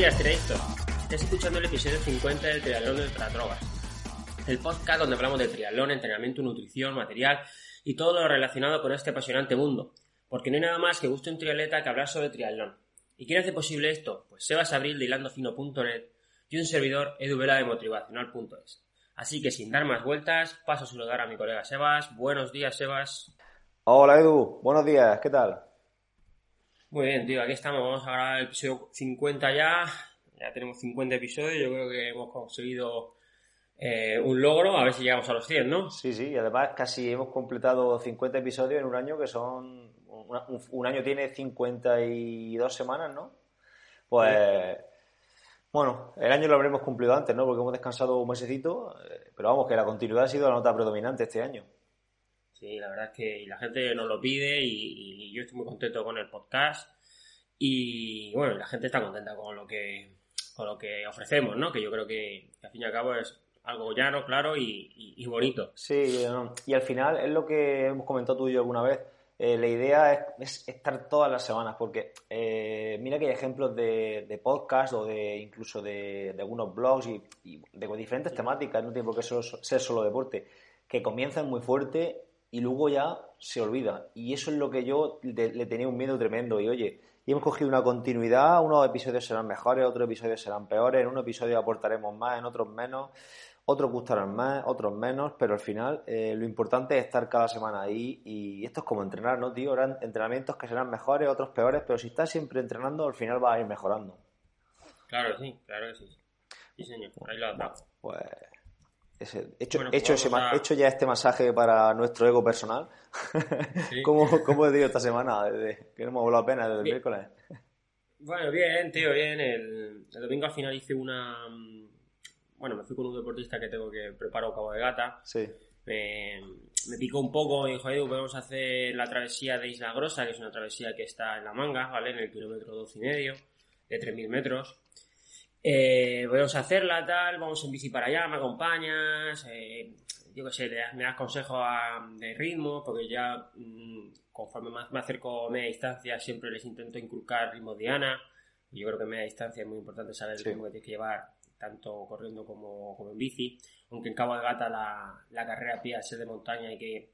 días, triadictos. Estás escuchando el episodio 50 del Triatlón de Drogas, el podcast donde hablamos de triatlón, entrenamiento, nutrición, material y todo lo relacionado con este apasionante mundo. Porque no hay nada más que guste un triatleta que hablar sobre triatlón. ¿Y quién hace posible esto? Pues Sebas Abril de hilandofino.net y un servidor Edu Vela de motivacional.es. Así que sin dar más vueltas, paso a saludar a mi colega Sebas. Buenos días, Sebas. Hola, Edu. Buenos días. ¿Qué tal? Muy bien, tío, aquí estamos, vamos a grabar el episodio 50 ya, ya tenemos 50 episodios, yo creo que hemos conseguido eh, un logro, a ver si llegamos a los 100, ¿no? Sí, sí, y además casi hemos completado 50 episodios en un año que son, un, año tiene 52 semanas, ¿no? Pues, bueno, el año lo habremos cumplido antes, ¿no? Porque hemos descansado un mesecito, eh, pero vamos, que la continuidad ha sido la nota predominante este año. Sí, la verdad es que la gente nos lo pide y, yo estoy muy contento con el podcast. Y bueno, la gente está contenta con lo que, con lo que ofrecemos, ¿no? Que yo creo que, al fin y al cabo es algo llano, claro y, bonito. Sí, y al final es lo que hemos comentado tú y yo alguna vez. Eh, la idea es, estar todas las semanas, porque eh, mira que hay ejemplos de, de podcast o de incluso de, algunos blogs y, de diferentes temáticas, no tiene por qué ser solo deporte, que comienzan muy fuerte y luego ya se olvida. Y eso es lo que yo le, tenía un miedo tremendo. Y oye, y hemos cogido una continuidad, unos episodios serán mejores, otros episodios serán peores, en un episodio aportaremos más, en otros menos, otros gustarán más, otros menos, pero al final eh, lo importante es estar cada semana ahí y esto es como entrenar, ¿no, tío? Eran entrenamientos que serán mejores, otros peores, pero si estás siempre entrenando, al final vas a ir mejorando. Claro, sí, claro que sí. Sí, señor, ahí lo has dado. Pues hecho, hecho, ese, hecho, ya este masaje para nuestro ego personal. ¿Cómo, ¿Cómo, he ido esta semana? Desde, que no hemos hablado apenas desde el miércoles. Bueno, bien, tío, bien. El, domingo al final hice una. Bueno, me fui con un deportista que tengo que preparar Cabo de Gata. Sí. Me, picó un poco y dijo, podemos hacer la travesía de Isla Grosa, que es una travesía que está en la manga, ¿vale? En el kilómetro 12 y medio, de 3.000 metros. Eh, vamos a hacerla, tal, vamos en bici para allá, me acompañas, eh, yo qué sé, me das consejos de ritmo, porque ya mm, conforme más me acerco a media distancia siempre les intento inculcar ritmo diana. Yo creo que en media distancia es muy importante saber el ritmo que tienes que llevar, tanto corriendo como, en bici. Aunque en Cabo de Gata la, la carrera a pie a ser de montaña y que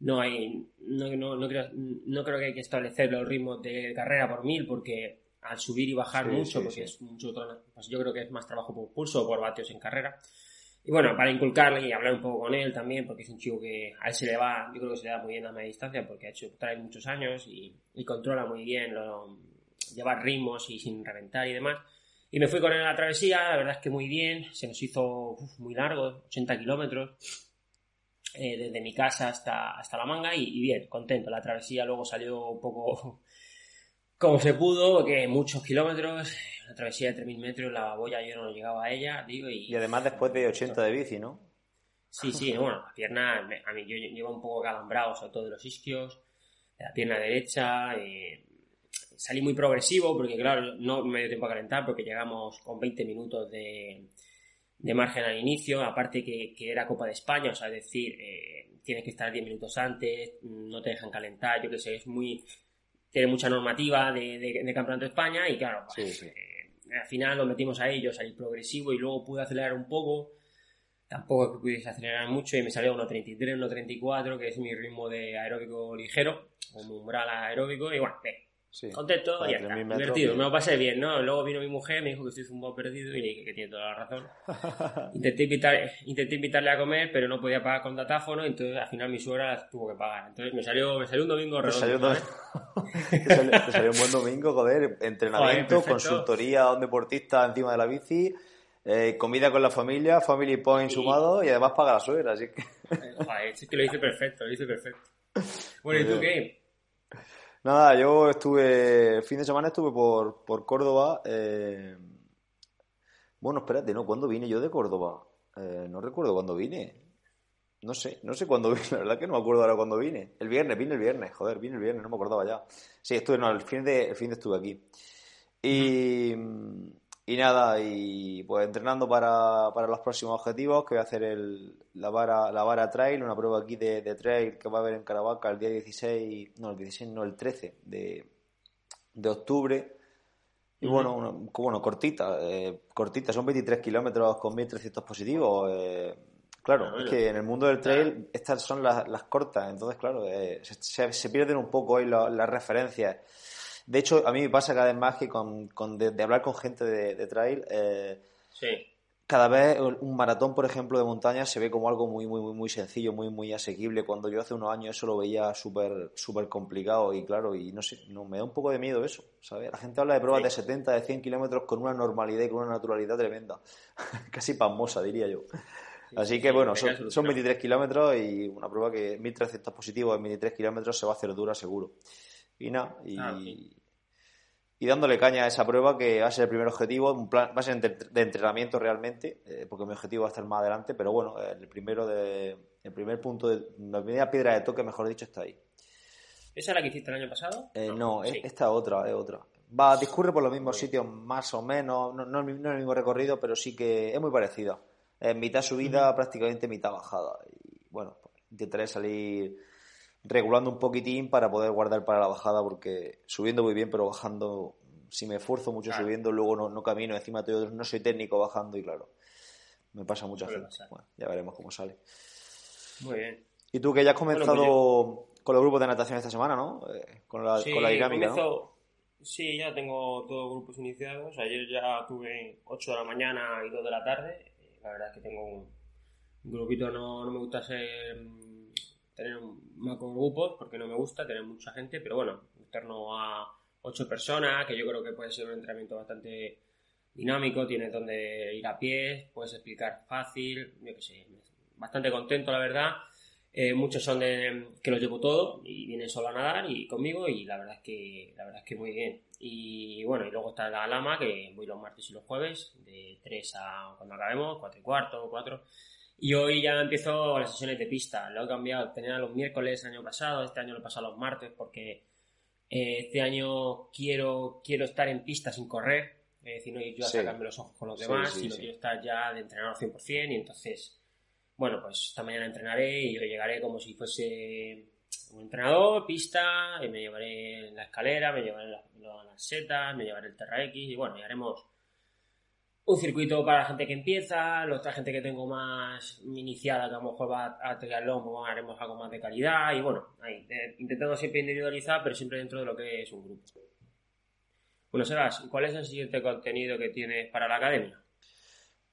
no hay, no, no, no, creo, no creo que hay que establecer los ritmos de carrera por mil porque al subir y bajar mucho, porque es mucho pues yo creo que es más trabajo por pulso o por vatios en carrera. Y bueno, para inculcarle y hablar un poco con él también, porque es un chico que a él se le va, yo creo que se le da muy bien a media distancia, porque ha hecho, trae muchos años y, controla muy bien lo, llevar ritmos y sin reventar y demás. Y me fui con él a la travesía, la verdad es que muy bien, se nos hizo muy largo, 80 kilómetros, eh, desde mi casa hasta, hasta la manga y, y, bien, contento. La travesía luego salió un poco como se pudo, que muchos kilómetros, una travesía de 3.000 metros, la boya yo no llegaba a ella, digo, y... Y además después de 80 de bici, ¿no? Sí, sí, bueno, la pierna, a mí yo llevo un poco calambrado, sobre todo de los isquios, de la pierna derecha, eh, salí muy progresivo, porque claro, no me dio tiempo a calentar, porque llegamos con 20 minutos de, de margen al inicio, aparte que, que, era Copa de España, o sea, es decir, eh, tienes que estar 10 minutos antes, no te dejan calentar, yo que sé, es muy tiene mucha normativa de, de, Campeonato de España y claro, pues, eh, al final lo metimos a ellos, salí progresivo y luego pude acelerar un poco. Tampoco es que pudiese acelerar mucho y me salió 1.33, 1.34, que es mi ritmo de aeróbico ligero, como umbral aeróbico. Y bueno, contento y ya está, divertido, me lo pasé bien, ¿no? Luego vino mi mujer, me dijo que estoy zumbado perdido y le dije que tiene toda la razón. intenté, intenté invitarle a comer, pero no podía pagar con datáfono, entonces al final mi suegra tuvo que pagar. Entonces me salió, me salió un domingo redondo. Te salió, un buen domingo, joder, entrenamiento, consultoría a un deportista encima de la bici, eh, comida con la familia, family point sumado y además paga la suegra, así que... Joder, es que lo hice perfecto, lo hice perfecto. Bueno, ¿y tú qué? Nada, yo estuve, el fin de semana estuve por, por Córdoba. Eh, bueno, espérate, ¿no? ¿Cuándo vine yo de Córdoba? Eh, no recuerdo cuándo vine. No sé, no sé cuándo vine, la verdad que no me acuerdo ahora cuándo vine. El viernes, vine el viernes, joder, vine el viernes, no me acordaba ya. Sí, estuve, no, el fin de, el fin de estuve aquí. Y, y nada, y pues entrenando para, para, los próximos objetivos, que voy a hacer el, la, vara, la vara trail, una prueba aquí de, de, trail que va a haber en Caravaca el día 16, no, el 16, no, el 13 de, de octubre. Y bueno, bueno, cortita, eh, cortita, son 23 kilómetros con 1300 positivos. Eh, claro, es que en el mundo del trail estas son las, las cortas, entonces claro, eh, se, se, pierden un poco hoy las referencias. De hecho, a mí me pasa cada vez más que con, con de, hablar con gente de, trail, eh, cada vez un maratón, por ejemplo, de montaña se ve como algo muy, muy, muy, muy sencillo, muy, muy asequible. Cuando yo hace unos años eso lo veía súper, súper complicado y claro, y no sé, no, me da un poco de miedo eso, ¿sabes? La gente habla de pruebas de 70, de 100 kilómetros con una normalidad y con una naturalidad tremenda. Casi pasmosa, diría yo. Así que bueno, son, son 23 kilómetros y una prueba que 1300 positivos en 23 kilómetros se va a hacer dura seguro. Y nada, y, ah, y dándole caña a esa prueba que va a ser el primer objetivo, un plan, va a ser de entrenamiento realmente, eh, porque mi objetivo va a estar más adelante, pero bueno, el primero de, el primer punto, de, la primera piedra de toque, mejor dicho, está ahí. ¿Esa es la que hiciste el año pasado? Eh, no, esta otra, es otra. Va, discurre por los mismos sitios más o menos, no, no, el mismo recorrido, pero sí que es muy parecida. En mitad subida, prácticamente mitad bajada. Y bueno, pues, intentaré salir regulando un poquitín para poder guardar para la bajada porque subiendo muy bien pero bajando si me esfuerzo mucho subiendo luego no, no camino encima todo, no soy técnico bajando y claro me pasa muchas veces bueno, ya veremos cómo sale. Muy bien. Y tú que ya has comenzado con los grupos de natación esta semana ¿no? Eh, con, la, con la dinámica ¿no? sí ya tengo todos grupos iniciados. Ayer ya tuve 8 de la mañana y 2 de la tarde. La verdad es que tengo un, grupito no, no me gusta ser tener macro grupos porque no me gusta tener mucha gente, pero bueno, en a ocho personas, que yo creo que puede ser un entrenamiento bastante dinámico, tienes donde ir a pie, puedes explicar fácil, yo que sé, bastante contento la verdad. Eh, muchos son de que los llevo todo y vienen solo a nadar y conmigo y la verdad es que la verdad es que muy bien. Y bueno, y luego está la lama que voy los martes y los jueves de 3 a cuando acabemos, 4 y cuarto, 4 y hoy ya empiezo las sesiones de pista. Lo he cambiado. Tenía los miércoles el año pasado, este año lo he pasado los martes porque eh, este año quiero, quiero estar en pista sin correr. Es decir, no ir yo a sacarme los ojos con los demás, sino quiero estar ya de entrenar al 100%. Y entonces, bueno, pues esta mañana entrenaré y yo llegaré como si fuese un entrenador, pista, y me llevaré la escalera, me llevaré las, las setas, me llevaré el Terra X y bueno, y haremos un circuito para la gente que empieza, la otra gente que tengo más iniciada, que a lo mejor va a triatlón, pues haremos algo más de calidad y bueno, ahí, eh, intentando siempre individualizar, pero siempre dentro de lo que es un grupo. Bueno, Sebas, ¿cuál es el siguiente contenido que tienes para la academia?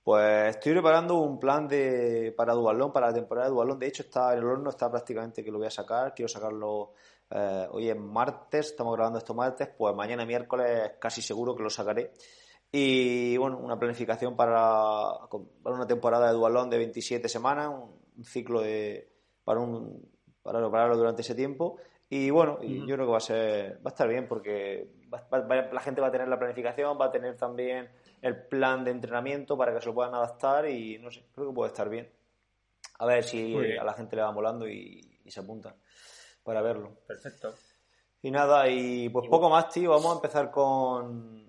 Pues estoy preparando un plan de para Dualón, para la temporada de Dualón. De hecho, está en el horno, está prácticamente que lo voy a sacar. Quiero sacarlo eh, hoy es martes, estamos grabando esto martes, pues mañana miércoles casi seguro que lo sacaré. Y bueno, una planificación para, para una temporada de dualón de 27 semanas, un ciclo de, para, un, para prepararlo durante ese tiempo. Y bueno, yo creo que va a, ser, va a estar bien porque la gente va a tener la planificación, va a tener también el plan de entrenamiento para que se lo puedan adaptar y no sé, creo que puede estar bien. A ver si a la gente le va molando y, y se apuntan para verlo. Perfecto. Y nada, y pues poco más, tío. Vamos a empezar con,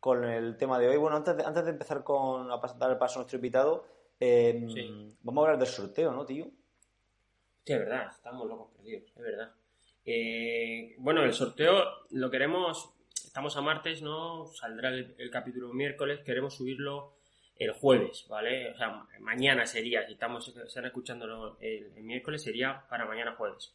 con el tema de hoy. Bueno, antes de, antes de empezar con a dar el paso a nuestro invitado, em, vamos a hablar del sorteo, ¿no, tío? Sí, es verdad, estamos locos perdidos, es verdad. Eh, bueno, el sorteo lo queremos, estamos a martes, ¿no? Saldrá el, capítulo miércoles, queremos subirlo el jueves, ¿vale? O sea, mañana sería, si estamos, están escuchándolo el, el miércoles, sería para mañana jueves.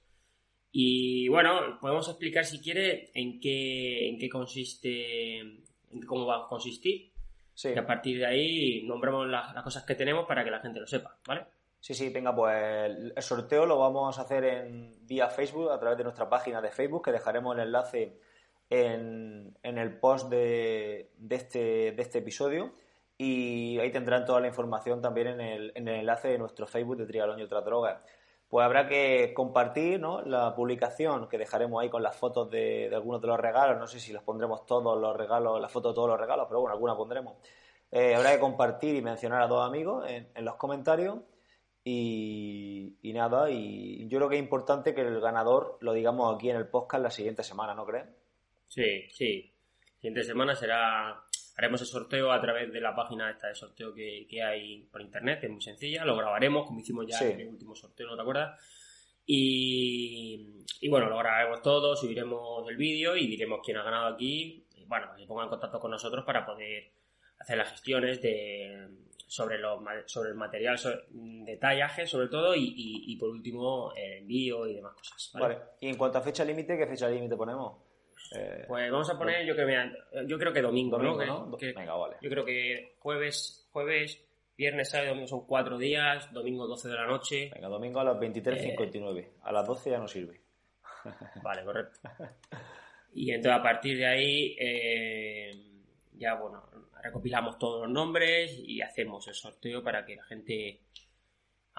Y bueno, podemos explicar si quiere en qué, en qué consiste, en cómo va a consistir. Sí. Y a partir de ahí nombramos las, las cosas que tenemos para que la gente lo sepa, ¿vale? Sí, sí, venga, pues el sorteo lo vamos a hacer en vía Facebook, a través de nuestra página de Facebook, que dejaremos el enlace en, en el post de, de este, de este episodio. Y ahí tendrán toda la información también en el, en el enlace de nuestro Facebook de Trigalón y otras drogas. Pues habrá que compartir ¿no? la publicación que dejaremos ahí con las fotos de, algunos de los regalos. No sé si las pondremos todos los regalos, las fotos de todos los regalos, pero bueno, alguna pondremos. Eh, habrá que compartir y mencionar a dos amigos en, los comentarios. Y, nada, y yo creo que es importante que el ganador lo digamos aquí en el podcast la siguiente semana, ¿no crees? Sí, sí. Siguiente semana será. Haremos el sorteo a través de la página esta de sorteo que, que hay por internet, que es muy sencilla. Lo grabaremos, como hicimos ya Sí. en el último sorteo, ¿no te acuerdas? Y, y bueno, lo grabaremos todo, subiremos el vídeo y diremos quién ha ganado aquí. Y bueno, que se ponga en contacto con nosotros para poder hacer las gestiones de sobre los sobre el material sobre- de tallaje sobre todo y, y- y por último el envío y demás cosas ¿vale? Vale. Y en cuanto a fecha límite, ¿qué fecha límite ponemos? Eh, Pues vamos a poner, yo creo, mira, yo creo que domingo, domingo, ¿no? ¿no? Que- Venga, vale. yo creo que jueves, jueves, viernes, sábado y domingo son cuatro días, domingo 12 de la noche. Venga, domingo a las 23.59. A las 12 ya no sirve. Vale, correcto. Y entonces a partir de ahí, eh, ya bueno, recopilamos todos los nombres y hacemos el sorteo para que la gente,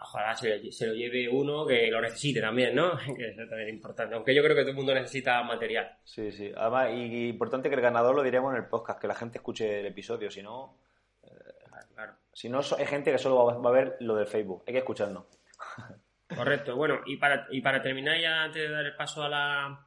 ojalá se, lo- se lo lleve uno que lo necesite también, ¿no? Que eso también es importante. Aunque yo creo que todo el mundo necesita material. Sí, sí. Además, y, y importante que el ganador lo diremos en el podcast, que la gente escuche el episodio. Si no, Claro, claro. si no hay gente que solo va, va a ver lo del Facebook. Hay que escucharnos. Correcto. Bueno, y para, y para terminar ya, antes de dar el paso a la,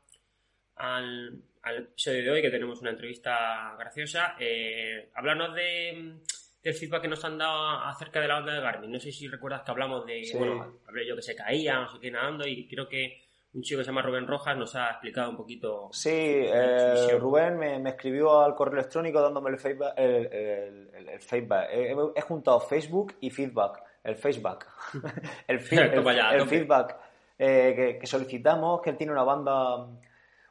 al, al episodio de hoy, que tenemos una entrevista graciosa, eh, hablarnos de, del feedback que nos han dado acerca de la onda de Garmin. No sé si recuerdas que hablamos de, Sí. bueno, hablé yo que se caía, no sé qué, nadando, y creo que un chico que se llama Rubén Rojas nos ha explicado un poquito. Sí, eh. Rubén me, me escribió al correo electrónico dándome el feedback. El, el- el- el feedback. He, he juntado Facebook y feedback. El feedback. el, el- el feedback eh, que, que solicitamos, que él tiene una banda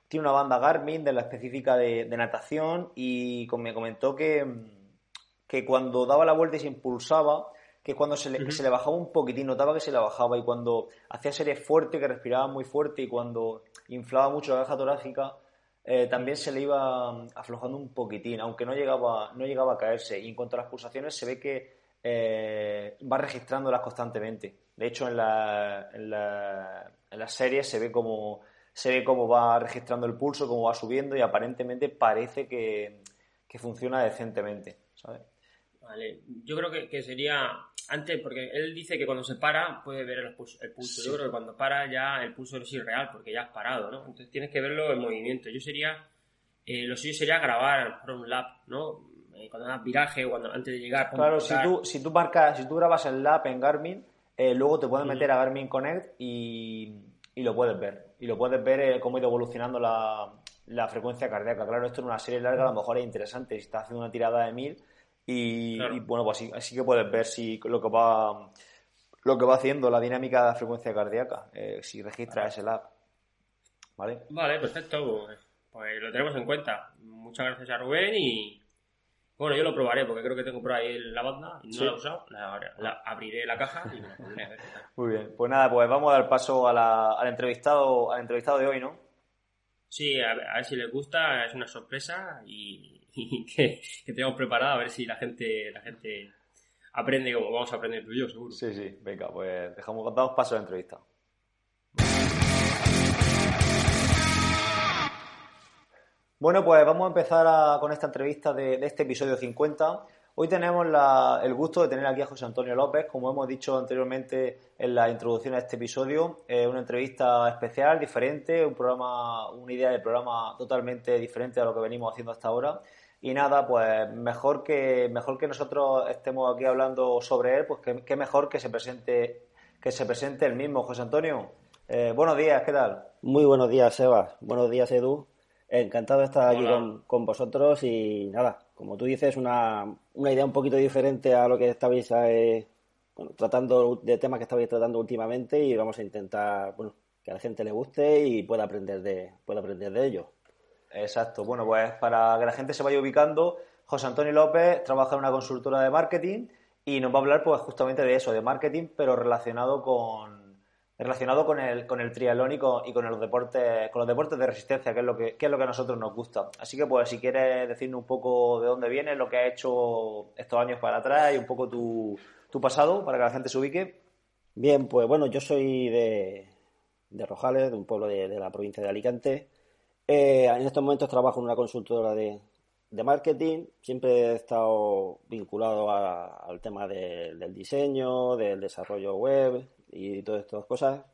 tiene una banda Garmin de la específica de, de natación y me comentó que, que cuando daba la vuelta y se impulsaba, que cuando se le, se le bajaba un poquitín, notaba que se le bajaba y cuando hacía series fuertes, que respiraba muy fuerte y cuando inflaba mucho la caja torácica, eh, también se le iba mm, aflojando un poquitín, aunque no llegaba, no llegaba a caerse. Y en cuanto a las pulsaciones, se ve que eh, va registrándolas constantemente. De hecho, en, la, en, la, en las series se ve como se ve cómo va registrando el pulso, cómo va subiendo y aparentemente parece que, que funciona decentemente, ¿sabes? Vale. Yo creo que, que sería antes, porque él dice que cuando se para puede ver el pulso. El pulso. Sí. Yo creo que cuando para ya el pulso es irreal, porque ya has parado, ¿no? Entonces tienes que verlo en movimiento. Yo sería, eh, lo suyo sería grabar por un lap, ¿no? Eh, cuando das viraje o cuando antes de llegar. Claro, si tú, si tú marcas, si tú grabas el lap en Garmin, eh, luego te puedes Ujú. meter a Garmin Connect y, y lo puedes ver. Y lo puedes ver eh, cómo ha ido evolucionando la, la frecuencia cardíaca. Claro, esto en una serie larga a lo mejor es interesante. Si estás haciendo una tirada de 1000 y, Claro. y, bueno, pues así, así que puedes ver si lo que va lo que va haciendo la dinámica de la frecuencia cardíaca, eh, si registras ese lap. ¿Vale? Vale, perfecto. Pues, pues lo tenemos en cuenta. Muchas gracias a Rubén y. Bueno, yo lo probaré porque creo que tengo por ahí la banda no Sí. la he usado. La, la- abriré la caja y me la pondré a ver. Muy bien. Pues nada, pues vamos a dar paso a la- al entrevistado al entrevistado de hoy, ¿no? Sí, a ver, a ver si les gusta, es una sorpresa y que, que tenemos preparado a ver si la gente, la gente aprende como vamos a aprender tú y yo, seguro. Sí, sí, venga, pues dejamos, damos paso a la entrevista. Bueno, pues vamos a empezar con esta entrevista de, de este episodio 50. Hoy tenemos la- el gusto de tener aquí a José Antonio López, como hemos dicho anteriormente en la introducción a este episodio, eh, una entrevista especial, diferente, un programa, una idea de programa totalmente diferente a lo que venimos haciendo hasta ahora. Y nada, pues mejor que, mejor que nosotros estemos aquí hablando sobre él, pues que, que mejor que se presente, que se presente el mismo, José Antonio. Eh, buenos días, ¿qué tal? Muy buenos días, Sebas. Buenos días, Edu. Encantado de estar aquí con, con vosotros y nada, como tú dices, una, una idea un poquito diferente a lo que estabais eh, bueno, tratando, de temas que estabais tratando últimamente y vamos a intentar, bueno, que a la gente le guste y pueda aprender de, pueda aprender de ello. Exacto. Bueno, pues para que la gente se vaya ubicando, José Antonio López trabaja en una consultora de marketing y nos va a hablar pues justamente de eso, de marketing, pero relacionado con relacionado con el, con el triatlón y con, los deportes, con los deportes de resistencia, que es lo que, es lo que a nosotros nos gusta. Así que pues si quieres decirnos un poco de dónde vienes, lo que has hecho estos años para atrás y un poco tu, tu pasado para que la gente se ubique. Bien, pues bueno, yo soy de, de Rojales, de un pueblo de la provincia de Alicante. Eh, en estos momentos trabajo en una consultora de, marketing. Siempre he estado vinculado al tema de- del diseño, del desarrollo web y todas estas cosas.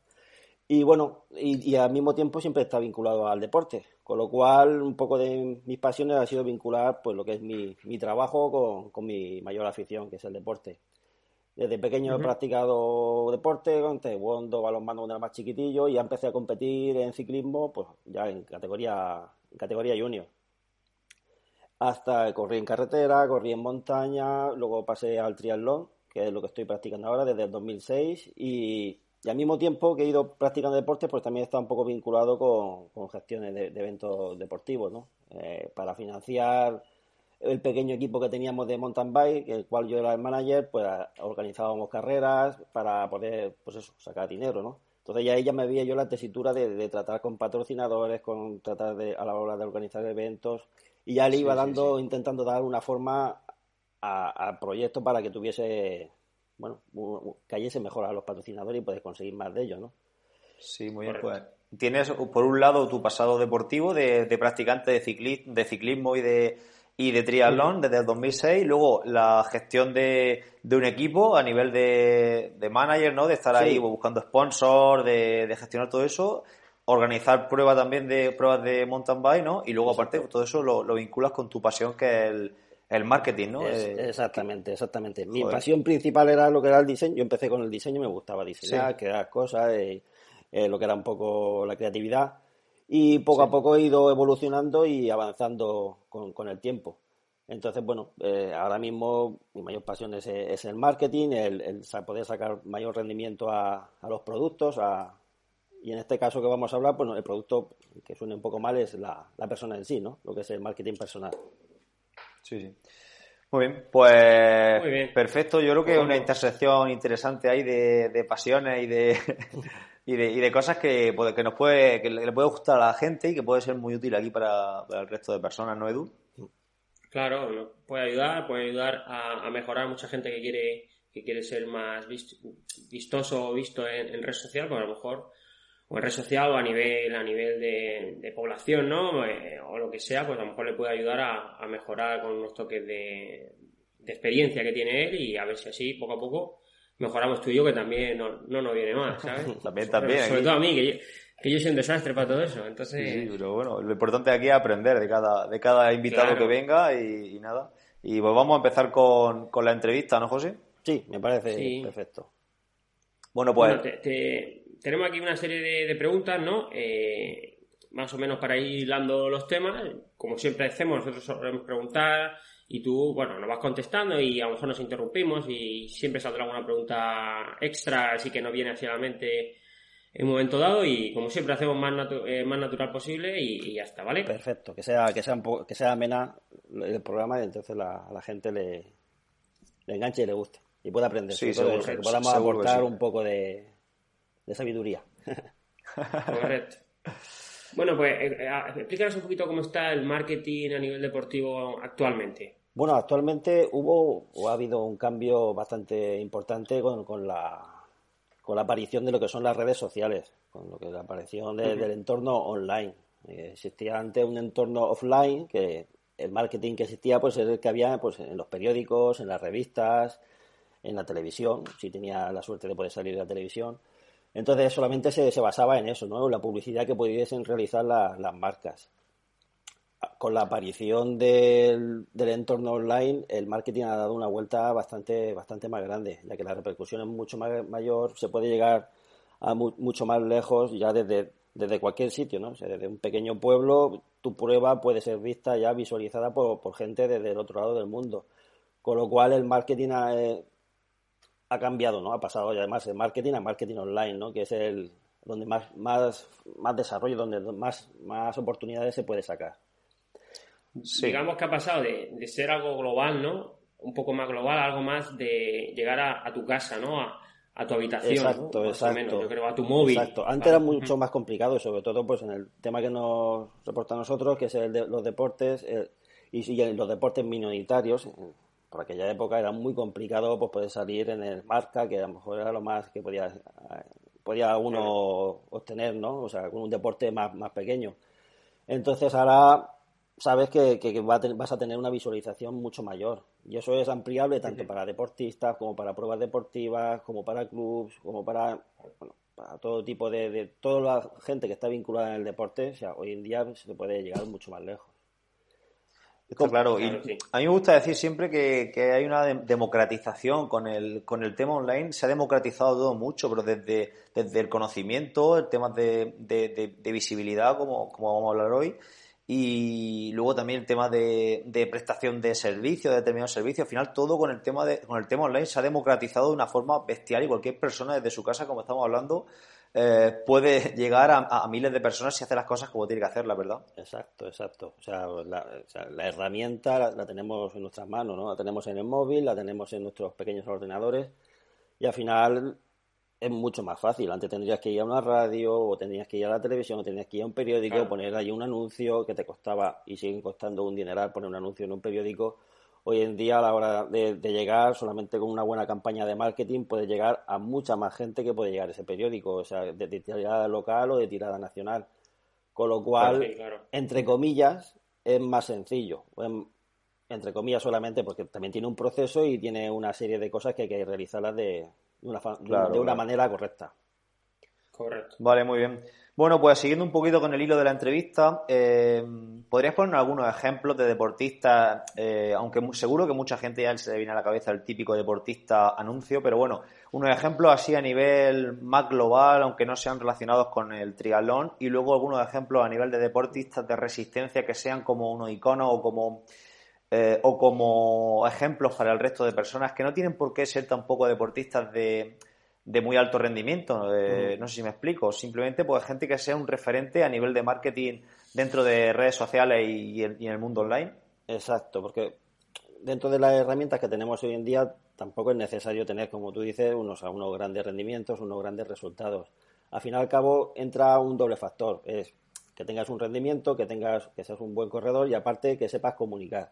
Y bueno, y, y al mismo tiempo siempre estado vinculado al deporte, con lo cual un poco de mis pasiones ha sido vincular pues lo que es mi, mi trabajo con, con mi mayor afición, que es el deporte. Desde pequeño he practicado deporte, con taekwondo, balonmano cuando era más chiquitillo, y ya empecé a competir en ciclismo, pues ya en categoría, en categoría junior. Hasta corrí en carretera, corrí en montaña, luego pasé al triatlón, que es lo que estoy practicando ahora desde el 2006, y, y al mismo tiempo que he ido practicando deportes, pues también estado un poco vinculado con, con gestiones de, de eventos deportivos, ¿no? Eh, para financiar el pequeño equipo que teníamos de mountain bike, el cual yo era el manager, pues organizábamos carreras para poder, pues eso, sacar dinero, ¿no? Entonces ya ahí ya me veía yo la tesitura de, de tratar con patrocinadores, con tratar de, a la hora de organizar eventos, y ya le iba Sí, sí, dando, intentando dar una forma a- al proyecto para que tuviese, bueno, cayese mejor a los patrocinadores y poder conseguir más de ellos, ¿no? Sí, muy bien. Pues tienes por un lado tu pasado deportivo de, de practicante de, cicli- de ciclismo y de, y de triatlón desde el 2006, luego la gestión de, de un equipo a nivel de, de manager, ¿no? De estar Sí. ahí buscando sponsors, de, de gestionar todo eso, organizar pruebas también de pruebas de mountain bike, ¿no? Y luego aparte todo eso lo, lo vinculas con tu pasión que es el, el marketing, ¿no? Es- Eh, exactamente, exactamente. Mi joder. pasión principal era lo que era el diseño. Yo empecé con el diseño, me gustaba diseñar, Sí. crear cosas, eh, eh, lo que era un poco la creatividad. Y poco a poco he ido evolucionando y avanzando con, con el tiempo. Entonces, bueno, eh, ahora mismo mi mayor pasión es, es el marketing, el, el poder sacar mayor rendimiento a, a los productos, a, y en este caso que vamos a hablar, pues el producto que suene un poco mal es la, la persona en sí, ¿no? Lo que es el marketing personal. Sí, sí. Muy bien, pues Muy bien. perfecto. Yo creo que es Pues una intersección interesante ahí de, de pasiones y de, y de, y de cosas que, que nos puede, que le puede gustar a la gente y que puede ser muy útil aquí para, para el resto de personas, ¿no, Edu? Claro, puede ayudar, puede ayudar a, a mejorar mucha gente que quiere que quiere ser más vis- vistoso o visto en, en red social, pues a lo mejor o en red social o a nivel a nivel de, población, ¿no? Eh, o lo que sea, pues a lo mejor le puede ayudar a, a mejorar con unos toques de experiencia que tiene él y a ver si así poco a poco mejoramos tú y yo que también no, no nos viene mal, ¿sabes? También, también, Sobre todo a mí, que yo, que yo soy un desastre para todo eso, entonces... Sí, sí, pero bueno, lo importante aquí es aprender de cada, de cada invitado Claro. que venga y, y nada. Y pues vamos a empezar con, con la entrevista, ¿no, José? Sí, me parece Sí. perfecto. Bueno, pues Bueno, te- te- tenemos aquí una serie de, de preguntas, ¿no? Eh, más o menos para ir hilando los temas. Como siempre hacemos, nosotros solemos preguntar y tú, bueno, nos vas contestando y a lo mejor nos interrumpimos y siempre saldrá alguna pregunta extra, así que no viene así a la mente en un momento dado y como siempre hacemos más, natu- eh, más natural posible y, y ya está, ¿vale? Perfecto, que sea, que sea, un poco- que sea amena el programa y entonces la, a la gente le, le enganche y le guste. Y pueda aprender. Sí, seguro, eso, que podamos seguro aportar sí. un poco de, de sabiduría. Correcto. Bueno, pues eh, eh, explícanos un poquito cómo está el marketing a nivel deportivo actualmente. Bueno, actualmente hubo o ha habido un cambio bastante importante con, con la, con la aparición de lo que son las redes sociales, con lo que la aparición de- del entorno online. Eh, existía antes un entorno offline que el marketing que existía pues era el que había pues en los periódicos, en las revistas, en la televisión, si tenía la suerte de poder salir de la televisión. Entonces solamente se, se basaba en eso, ¿no? La publicidad que pudiesen realizar la- las marcas con la aparición del, del entorno online, el marketing ha dado una vuelta bastante, bastante más grande, ya que la repercusión es mucho más mayor, se puede llegar a mu- mucho más lejos ya desde, desde cualquier sitio, ¿no? Desde un pequeño pueblo, tu prueba puede ser vista ya visualizada por, por gente desde el otro lado del mundo. Con lo cual el marketing ha, eh, ha cambiado, ¿no? Ha pasado además de marketing a marketing online, ¿no? Que es el, donde más, más, más desarrollo, donde más, más oportunidades se puede sacar. Digamos que ha pasado de, ser algo global, ¿no? Un poco más global, algo más de llegar a, tu casa, ¿no? A, tu habitación. Exacto, exacto. Yo creo a tu móvil. Exacto. Antes era mucho más complicado, sobre todo pues en el tema que nos reporta a nosotros, que es el de los deportes y, los deportes minoritarios. Por aquella época era muy complicado pues poder salir en el marca, que a lo mejor era lo más que podía, podía uno obtener, ¿no? O sea, con un deporte más, más pequeño. Entonces ahora sabes que, vas a tener una visualización mucho mayor. Y eso es ampliable tanto para deportistas como para pruebas deportivas, como para clubs, como para, bueno, para todo tipo de, de, toda la gente que está vinculada en el deporte. O sea, hoy en día se puede llegar mucho más lejos. Claro. Y a mí me gusta decir siempre que, hay una democratización con el, con el tema online. Se ha democratizado todo mucho, pero desde, desde el conocimiento, el tema de, de visibilidad, como, como vamos a hablar hoy, y luego también el tema de, de prestación de servicios, de determinados servicios. Al final, todo con el tema de, con el tema online se ha democratizado de una forma bestial y cualquier persona desde su casa, como estamos hablando, eh, puede llegar a, miles de personas si hace las cosas como tiene que hacerlas, ¿verdad? Exacto, exacto. O sea, la, herramienta la, la, tenemos en nuestras manos, ¿no? La tenemos en el móvil, la tenemos en nuestros pequeños ordenadores y al final es mucho más fácil. Antes tendrías que ir a una radio, o tendrías que ir a la televisión, o tendrías que ir a un periódico, poner ahí un anuncio que te costaba y siguen costando un dineral poner un anuncio en un periódico. Hoy en día, a la hora de, llegar, solamente con una buena campaña de marketing, puedes llegar a mucha más gente que puede llegar a ese periódico, o sea, de, tirada local o de tirada nacional. Con lo cual, entre comillas, es más sencillo. Entre comillas solamente porque también tiene un proceso y tiene una serie de cosas que hay que realizarlas de, de una, manera correcta. Correcto. Vale, muy bien. Bueno, pues siguiendo un poquito con el hilo de la entrevista, eh, ¿podrías poner algunos ejemplos de deportistas? Eh, aunque seguro que mucha gente ya se le viene a la cabeza el típico deportista anuncio, pero bueno, unos ejemplos así a nivel más global, aunque no sean relacionados con el triatlón, y luego algunos ejemplos a nivel de deportistas de resistencia que sean como unos iconos o como eh, o como ejemplos para el resto de personas que no tienen por qué ser tampoco deportistas de, muy alto rendimiento, no sé si me explico, simplemente pues gente que sea un referente a nivel de marketing dentro de redes sociales y, en, el mundo online. Exacto, porque dentro de las herramientas que tenemos hoy en día tampoco es necesario tener, como tú dices, unos, unos grandes rendimientos, unos grandes resultados. Al fin y al cabo entra un doble factor, es que tengas un rendimiento, que tengas, que seas un buen corredor y aparte que sepas comunicar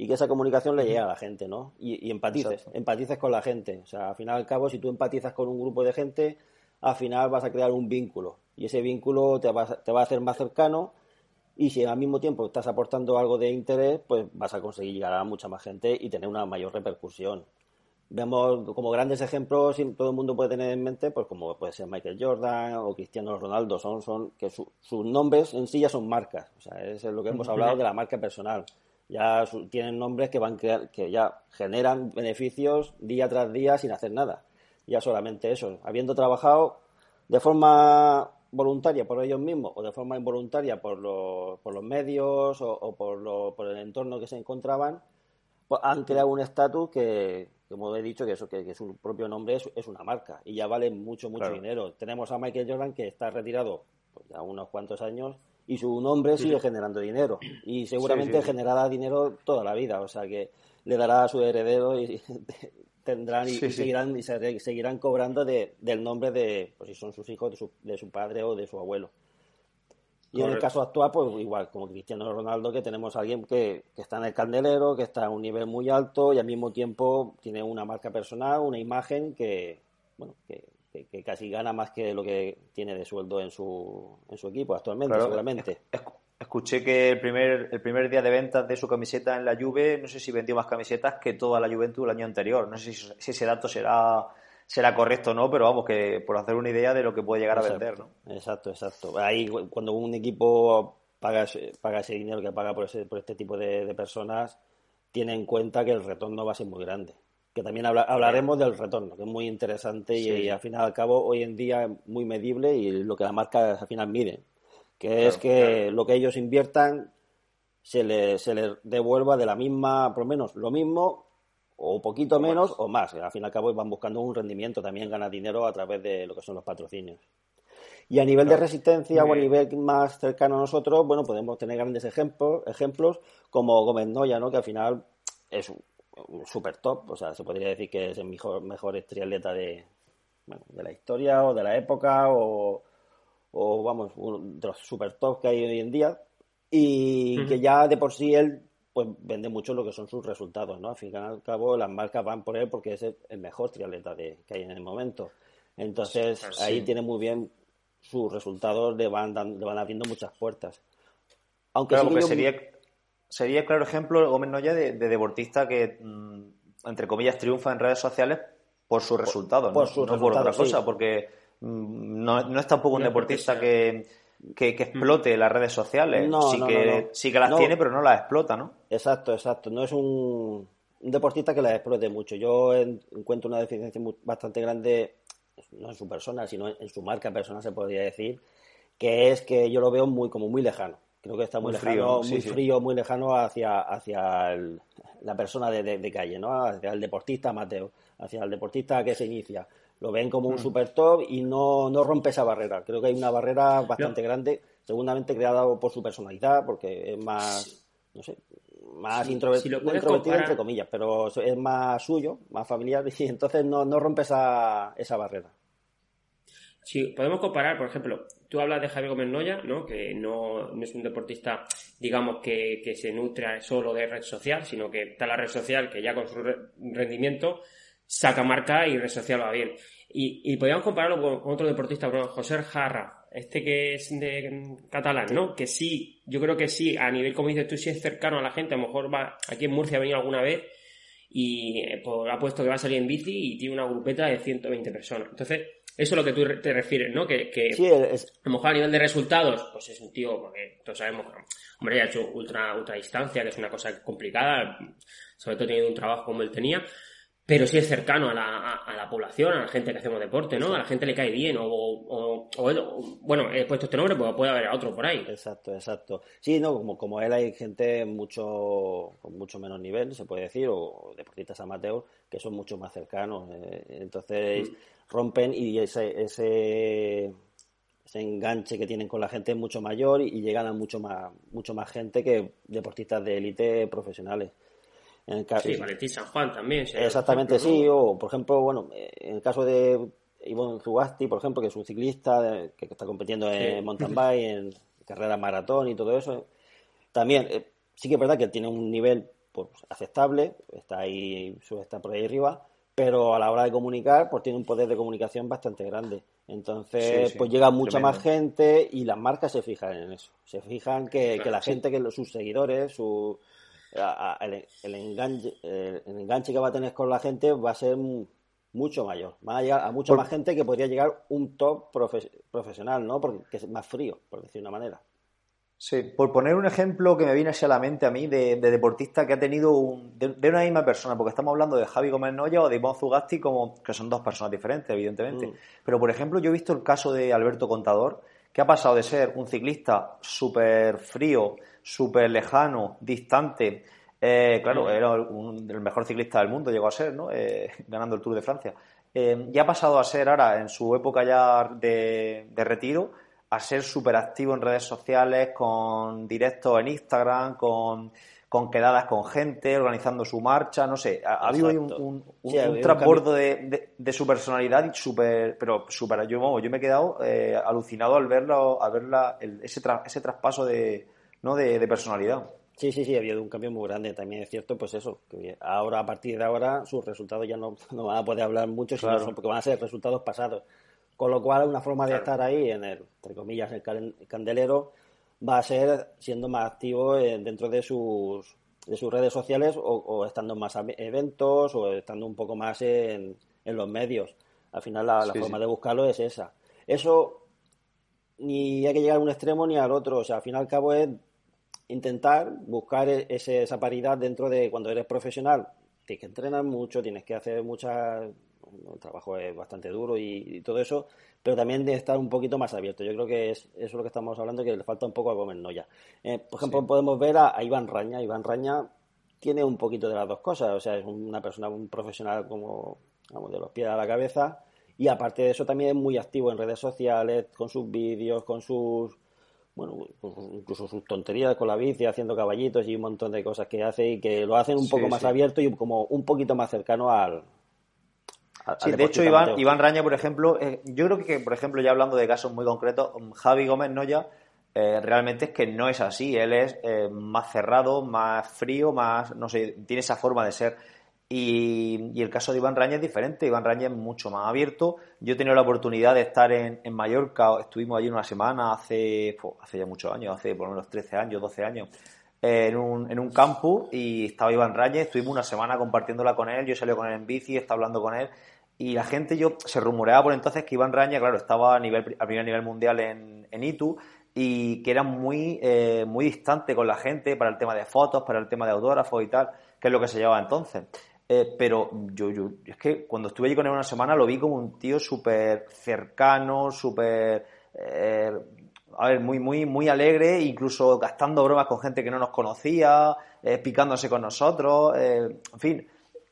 y que esa comunicación le llegue a la gente, ¿no? Y, empatices, empatices con la gente. O sea, al final al cabo, si tú empatizas con un grupo de gente, al final vas a crear un vínculo. Y ese vínculo te va, te va a hacer más cercano y si al mismo tiempo estás aportando algo de interés, pues vas a conseguir llegar a mucha más gente y tener una mayor repercusión. Vemos como grandes ejemplos, y todo el mundo puede tener en mente, pues como puede ser Michael Jordan o Cristiano Ronaldo, son, son que sus nombres en sí ya son marcas. O sea, es lo que hemos hablado de la marca personal ya tienen nombres que van que ya generan beneficios día tras día sin hacer nada. Ya solamente eso, habiendo trabajado de forma voluntaria por ellos mismos o de forma involuntaria por los, por los medios o, por, por el entorno que se encontraban, pues han creado un estatus que, como he dicho, que eso que, su propio nombre es, una marca y ya vale mucho, mucho dinero. Tenemos a Michael Jordan que está retirado pues, ya unos cuantos años y su nombre sigue generando dinero. Y seguramente generará dinero toda la vida, o sea que le dará a su heredero y tendrán y, seguirán y seguirán cobrando de, del nombre de pues si son sus hijos de su, de su padre o de su abuelo. Y en el caso actual, pues igual, como Cristiano Ronaldo, que tenemos a alguien que, que, está en el candelero, que está a un nivel muy alto y al mismo tiempo tiene una marca personal, una imagen que, bueno, que, que, casi gana más que lo que tiene de sueldo en su, en su equipo actualmente, seguramente. Escuché que el primer, el primer día de ventas de su camiseta en la Juve, no sé si vendió más camisetas que toda la Juventud el año anterior. No sé si, ese dato será será correcto o no, pero vamos, que por hacer una idea de lo que puede llegar a vender, ¿no? Exacto, exacto. Ahí cuando un equipo paga, paga ese dinero que paga por, ese, por este tipo de, de personas, tiene en cuenta que el retorno va a ser muy grande que también hablaremos del retorno, que es muy interesante y, al final al cabo hoy en día es muy medible y lo que la marca al final mide, que es que lo que ellos inviertan se les se le devuelva de la misma, por lo menos lo mismo o poquito menos o más. Al fin y al cabo van buscando un rendimiento, también ganar dinero a través de lo que son los patrocinios. Y a nivel de resistencia o a nivel más cercano a nosotros, bueno, podemos tener grandes ejemplos, ejemplos como Gómez Noya, ¿no? Que al final es super top, o sea, se podría decir que es el mejor, mejor triatleta de, de la historia o de la época o, o vamos, uno de los super top que hay hoy en día y que ya de por sí él pues vende mucho lo que son sus resultados, ¿no? Al fin y al cabo las marcas van por él porque es el mejor triatleta de, que hay en el momento. Entonces ahí tiene muy bien sus resultados, le van, le van abriendo muchas puertas. Aunque sería, sería claro ejemplo Gómez Noya de, deportista que, mm, entre comillas, triunfa en redes sociales por sus resultados, por, ¿no? por otra cosa, porque mm, no, no es tampoco un deportista que, que, explote las redes sociales. sí, que, sí que las tiene, pero no las explota, ¿no? Exacto, exacto. No es un, deportista que las explote mucho. Yo encuentro una deficiencia bastante grande, no en su persona, sino en, su marca personal, se podría decir, que es que yo lo veo muy como muy lejano. Creo que está muy, lejano, frío, muy frío, muy lejano hacia, hacia la persona de, calle, ¿no? Hacia el deportista Mateo, hacia el deportista que se inicia. Lo ven como un mm. super top y no, no rompe esa barrera. Creo que hay una barrera bastante grande, seguramente creada por su personalidad, porque es más, no sé, más introvertido, entre comillas, pero es más suyo, más familiar y entonces no, no rompe esa, esa barrera. Sí, podemos comparar, por ejemplo, tú hablas de Javier Gómez Noya, ¿no? que no, es un deportista, digamos, que, se nutre solo de red social, sino que está la red social que ya con su rendimiento saca marca y red social va bien. Y, y podríamos compararlo con, otro deportista, José Jarra, este que es de catalán, ¿no? Que sí, yo creo que sí, a nivel, como dices tú, sí es cercano a la gente, a lo mejor va, aquí en Murcia ha venido alguna vez y eh, pues, ha puesto que va a salir en bici y tiene una grupeta de 120 personas. Entonces, eso es lo que tú te refieres, ¿no? Que, que a lo mejor a nivel de resultados, pues es un tío, porque todos sabemos que, hombre, ya ha hecho ultra, ultra distancia, que es una cosa complicada, sobre todo teniendo un trabajo como él tenía, pero sí es cercano a la, a, la población, a la gente que hacemos deporte, ¿no? A la gente le cae bien, o, o, o, bueno, he puesto este nombre, pues puede haber otro por ahí. Exacto, exacto. Sí, no, como, como él hay gente mucho, con mucho menos nivel, se puede decir, o deportistas amateur, que son mucho más cercanos. Eh, entonces mm. rompen y ese, ese, ese enganche que tienen con la gente es mucho mayor y, y llegan a mucho más, mucho más gente que deportistas de élite profesionales. En el sí, Valentín San Juan también. Exactamente, sí. O, por ejemplo, bueno, en el caso de Ivonne Zugasti, por ejemplo, que es un ciclista que está compitiendo en mountain bike, en carrera maratón y todo eso, también eh, sí que es verdad que tiene un nivel pues, aceptable, está ahí, está por ahí arriba, pero a la hora de comunicar, pues tiene un poder de comunicación bastante grande. Entonces, pues llega mucha más gente y las marcas se fijan en eso. Se fijan que, que la gente, que sus seguidores, su, el, enganche, el enganche que va a tener con la gente va a ser mucho mayor. Va a llegar a mucha más gente que podría llegar un top profesional, ¿no? Porque es más frío, por decir una manera. Sí, por poner un ejemplo que me viene a la mente a mí de, deportista que ha tenido un, de, una misma persona, porque estamos hablando de Javi Gómez Noya o de Iván Zugasti como que son dos personas diferentes, evidentemente. Mm. Pero por ejemplo, yo he visto el caso de Alberto Contador, que ha pasado de ser un ciclista súper frío, súper lejano, distante. Eh, claro, era el mejor ciclista del mundo, llegó a ser, ¿no? Eh, ganando el Tour de Francia. Eh, y ha pasado a ser ahora, en su época ya de, retiro, a ser súper activo en redes sociales, con directos en Instagram, con, quedadas con gente, organizando su marcha, no sé. Ha, habido un, un, transbordo de, su personalidad y súper, pero súper, yo, yo me he quedado alucinado al verlo, al ver ese, ese traspaso de, ¿no? de, personalidad. Sí, sí, sí, ha habido un cambio muy grande. También es cierto, pues eso, que ahora, a partir de ahora, sus resultados ya no, no van a poder hablar mucho, sino porque van a ser resultados pasados. Con lo cual, una forma de estar ahí, en el, entre comillas, el candelero, va a ser siendo más activo eh, dentro de sus, de sus redes sociales o, estando en más eventos o estando un poco más en, en los medios. Al final, la, forma de buscarlo es esa. Eso ni hay que llegar a un extremo ni al otro. O sea, al fin y al cabo es intentar buscar e-, esa paridad dentro de cuando eres profesional. Tienes que entrenar mucho, tienes que hacer muchas. El trabajo es bastante duro y, todo eso, pero también de estar un poquito más abierto. Yo creo que es, eso es lo que estamos hablando, que le falta un poco a Gómez Noya. Eh, por ejemplo, podemos ver a, Iván Raña. Iván Raña tiene un poquito de las dos cosas. O sea, es una persona, un profesional como, vamos, de los pies a la cabeza Y aparte de eso también es muy activo en redes sociales, con sus vídeos, con sus bueno, incluso sus tonterías con la bici, haciendo caballitos y un montón de cosas que hace y que lo hacen un poco más abierto y como un poquito más cercano al. sí, de hecho, Iván, Iván Raña, por ejemplo, eh, yo creo que, por ejemplo, ya hablando de casos muy concretos, Javi Gómez Noya eh, realmente es que no es así. Él es eh, más cerrado, más frío, más, no sé, tiene esa forma de ser. Y, el caso de Iván Raña es diferente. Iván Raña es mucho más abierto. Yo he tenido la oportunidad de estar en, Mallorca. Estuvimos allí una semana hace, hace ya muchos años, hace por lo menos 13 años, 12 años, en un, en campus y estaba Iván Raña. Estuvimos una semana compartiéndola con él. Yo salí con él en bici, estaba hablando con él. Y la gente, yo se rumoreaba por entonces que Iván Raña, claro, estaba a, nivel, a primer nivel mundial en, en ITU y que era muy, eh, muy distante con la gente para el tema de fotos, para el tema de autógrafos y tal, que es lo que se llevaba entonces. Eh, pero yo, yo, es que cuando estuve allí con él una semana lo vi como un tío súper cercano, súper, eh, a ver, muy, muy, muy alegre, incluso gastando bromas con gente que no nos conocía, eh, picándose con nosotros, en fin,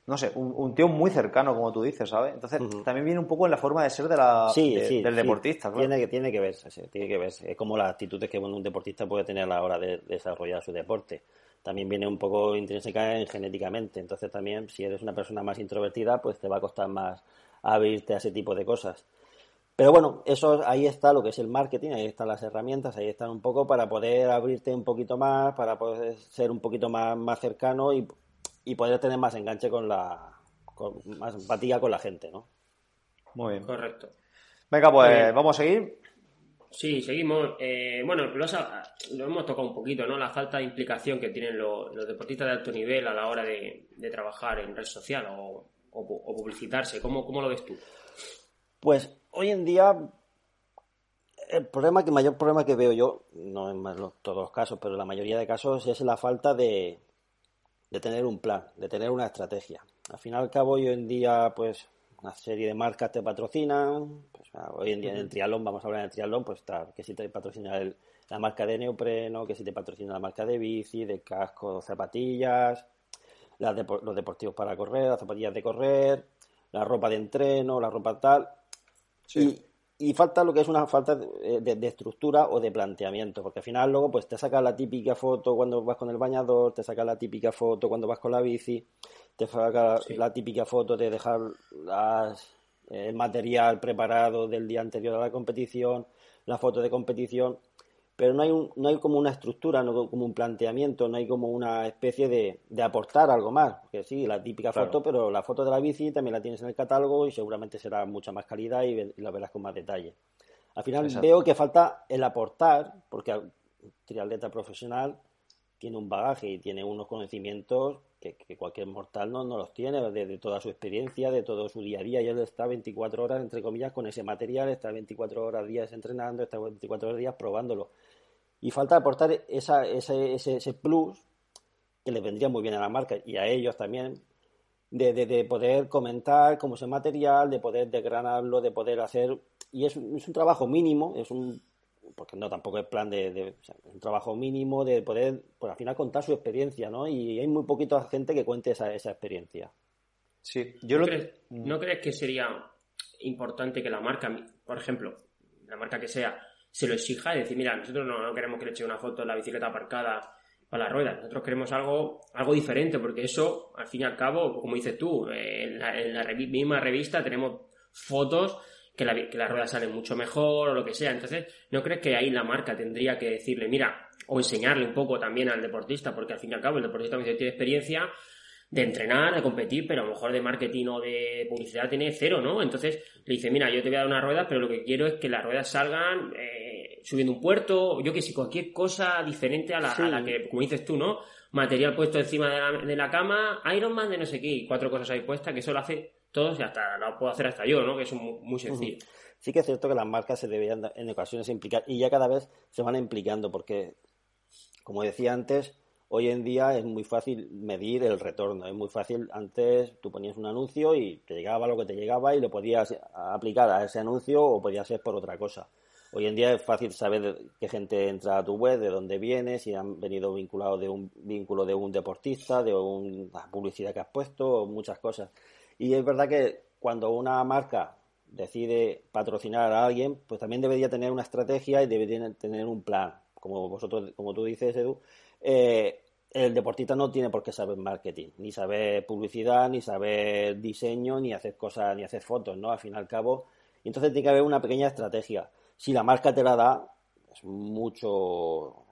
no sé, un, tío muy cercano, como tú dices, ¿sabes? Entonces, también viene un poco en la forma de ser de la, del deportista. Tiene, que, tiene que verse, tiene que verse. Es como las actitudes que un deportista puede tener a la hora de desarrollar su deporte también viene un poco intrínseca en genéticamente. Entonces también si eres una persona más introvertida, pues te va a costar más abrirte a ese tipo de cosas. Pero bueno, eso ahí está lo que es el marketing, ahí están las herramientas, ahí están un poco para poder abrirte un poquito más, para poder ser un poquito más, más cercano y, poder tener más enganche con la, con, más empatía con la gente, ¿no? Muy bien. Correcto. Venga, pues vamos a seguir. Sí, seguimos. Eh, bueno, lo, hemos tocado un poquito, ¿no? La falta de implicación que tienen los, deportistas de alto nivel a la hora de, trabajar en red social o, publicitarse. ¿Cómo, ¿Cómo, lo ves tú? Pues hoy en día el problema que mayor problema que veo yo, no en todos los casos, pero en la mayoría de casos es la falta de, de tener un plan, de tener una estrategia. Al fin y al cabo, hoy en día, pues una serie de marcas te patrocinan. Pues, hoy en día en el triatlón, vamos a hablar del triatlón, pues está, que si te patrocina la marca de neopreno, que si te patrocina la marca de bici, de casco, zapatillas, las los deportivos para correr, las zapatillas de correr, la ropa de entreno, la ropa tal. Y, y falta lo que es una falta de, de, estructura o de planteamiento, porque al final luego pues te saca la típica foto cuando vas con el bañador, te saca la típica foto cuando vas con la bici, te saca la típica foto de dejar el material preparado del día anterior a la competición, la foto de competición, pero no hay, un, no hay como una estructura, no como un planteamiento, no hay como una especie de, de aportar algo más. Que sí, la típica foto, pero la foto de la bici también la tienes en el catálogo y seguramente será mucha más calidad y, la verás con más detalle. Al final veo que falta el aportar, porque el triatleta profesional tiene un bagaje y tiene unos conocimientos que, cualquier mortal no, no los tiene, de, toda su experiencia, de todo su día a día. Y él está 24 horas, entre comillas, con ese material, está 24 horas días entrenando, está 24 horas días probándolo. Y falta aportar esa, ese, ese, ese plus que les vendría muy bien a la marca y a ellos también, de, de, poder comentar cómo es el material, de poder desgranarlo, de poder hacer... Y es, es un trabajo mínimo, es un porque no tampoco es plan de, un trabajo mínimo de poder, pues al final contar su experiencia, ¿no? Y hay muy poquita gente que cuente esa, esa experiencia. Sí, yo ¿No, crees, ¿No crees que sería importante que la marca, por ejemplo, la marca que sea, se lo exija y decir, mira, nosotros no, queremos que le eche una foto de la bicicleta aparcada para la rueda, nosotros queremos algo, algo diferente, porque eso, al fin y al cabo, como dices tú, en la, en la misma revista tenemos fotos que la, que la rueda sale mucho mejor o lo que sea. Entonces, ¿no crees que ahí la marca tendría que decirle, mira, o enseñarle un poco también al deportista, porque al fin y al cabo el deportista tiene experiencia de entrenar, de competir, pero a lo mejor de marketing o de publicidad tiene cero, ¿no? Entonces le dice, mira, yo te voy a dar una rueda, pero lo que quiero es que las ruedas salgan eh, subiendo un puerto, yo que sé, cualquier cosa diferente a la, a la, que, como dices tú, ¿no? Material puesto encima de la, de la cama, Ironman de no sé qué, cuatro cosas ahí puestas, que eso lo hace todos y hasta lo puedo hacer hasta yo, ¿no? Que es muy, sencillo. Sí que es cierto que las marcas se deberían en ocasiones implicar y ya cada vez se van implicando porque, como decía antes, hoy en día es muy fácil medir el retorno. Es muy fácil, antes tú ponías un anuncio y te llegaba lo que te llegaba y lo podías aplicar a ese anuncio o podía ser por otra cosa. Hoy en día es fácil saber qué gente entra a tu web, de dónde viene, si han venido vinculados de un vínculo de un deportista, de una publicidad que has puesto, muchas cosas. Y es verdad que cuando una marca decide patrocinar a alguien, pues también debería tener una estrategia y debería tener un plan. Como vosotros, como tú dices, Edu, eh, el deportista no tiene por qué saber marketing, ni saber publicidad, ni saber diseño, ni hacer cosas, ni hacer fotos, ¿no? Al fin y al cabo. Entonces tiene que haber una pequeña estrategia. Si la marca te la da, es mucho,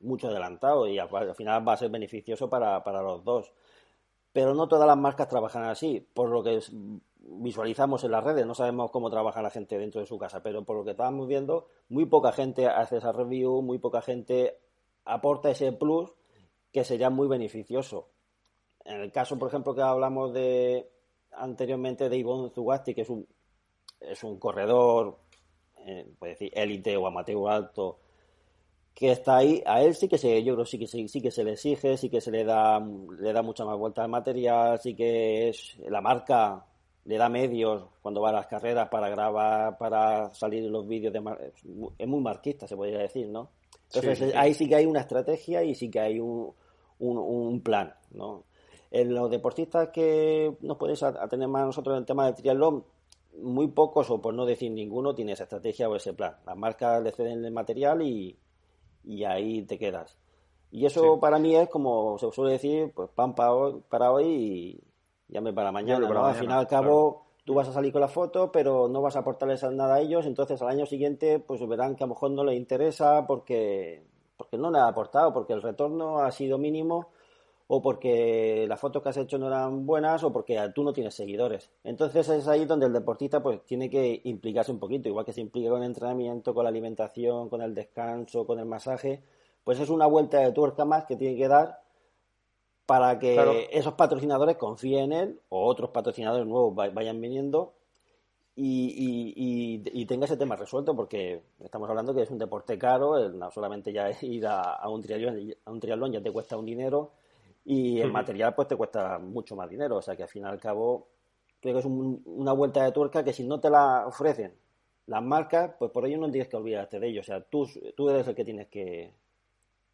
mucho adelantado y al, final va a ser beneficioso para, para los dos. Pero no todas las marcas trabajan así, por lo que visualizamos en las redes, no sabemos cómo trabaja la gente dentro de su casa, pero por lo que estábamos viendo, muy poca gente hace esa review, muy poca gente aporta ese plus que sería muy beneficioso. En el caso, por ejemplo, que hablamos de anteriormente de Ivonne Zugasti, que es un, es un corredor, eh, puede decir, élite o amateur alto, que está ahí, a él sí que se, yo creo sí que sí, que se le exige, sí que se le da, le da mucha más vuelta al material, sí que es la marca le da medios cuando va a las carreras para grabar, para salir los vídeos de es muy marquista se podría decir, ¿no? Entonces ahí sí que hay una estrategia y sí que hay un, un, plan, ¿no? En los deportistas que nos podéis atender más nosotros en el tema del triatlón, muy pocos, o por no decir ninguno, tiene esa estrategia o ese plan. Las marcas le ceden el material y, y ahí te quedas. Y eso para mí es como se suele decir, pues pan para hoy, para hoy y llame para mañana. Para Al final al cabo tú vas a salir con la foto, pero no vas a aportarles nada a ellos, entonces al año siguiente pues verán que a lo mejor no les interesa porque, porque no le ha aportado, porque el retorno ha sido mínimo o porque las fotos que has hecho no eran buenas o porque tú no tienes seguidores. Entonces es ahí donde el deportista pues tiene que implicarse un poquito, igual que se implica con el entrenamiento, con la alimentación, con el descanso, con el masaje, pues es una vuelta de tuerca más que tiene que dar para que esos patrocinadores confíen en él o otros patrocinadores nuevos vayan viniendo y, tenga ese tema resuelto porque estamos hablando que es un deporte caro, no solamente ya ir a, un triatlón, a un triatlón ya te cuesta un dinero y el material pues te cuesta mucho más dinero, o sea que al fin y al cabo creo que es una vuelta de tuerca que si no te la ofrecen las marcas, pues por ello no tienes que olvidarte de ellos, o sea, tú, tú eres el que tienes que,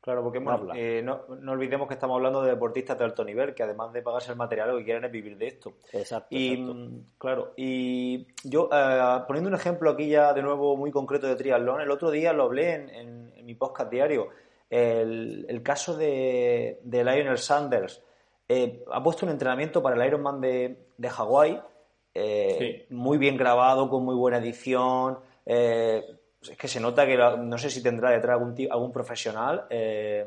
Claro, porque eh, no, no, olvidemos que estamos hablando de deportistas de alto nivel, que además de pagarse el material, lo que quieren es vivir de esto. Exacto. Y mm, claro, y yo eh, poniendo un ejemplo aquí ya de nuevo muy concreto de triatlón, el otro día lo hablé en, mi podcast diario, el, caso de, Lionel Sanders. Eh, ha puesto un entrenamiento para el Ironman de, de Hawái, muy bien grabado, con muy buena edición. Pues es que se nota que no sé si tendrá detrás algún, algún profesional eh,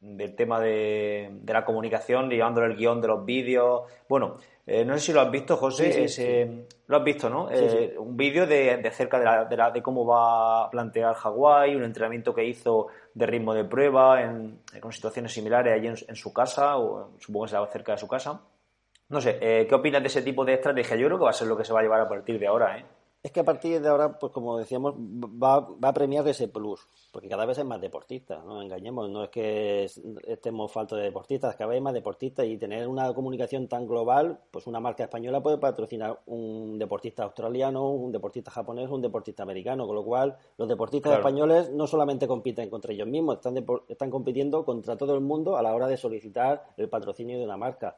del tema de, la comunicación, llevándole el guion de los vídeos. Bueno, eh, no sé si lo has visto, José. lo has visto, ¿no? Eh, un vídeo de, cerca de, la, de, cómo va a plantear Hawái, un entrenamiento que hizo de ritmo de prueba en, con situaciones similares allí en, su casa, o supongo que será cerca de su casa. No sé, ¿qué opinas de ese tipo de estrategia? Yo creo que va a ser lo que se va a llevar a partir de ahora, ¿eh? Es que a partir de ahora, pues como decíamos, va, va a premiar ese plus, porque cada vez hay más deportistas, no engañemos, no es que estemos faltos de deportistas, cada vez hay más deportistas y tener una comunicación tan global, pues una marca española puede patrocinar un deportista australiano, un deportista japonés, un deportista americano, con lo cual los deportistas españoles no solamente compiten contra ellos mismos, están, están compitiendo contra todo el mundo a la hora de solicitar el patrocinio de una marca.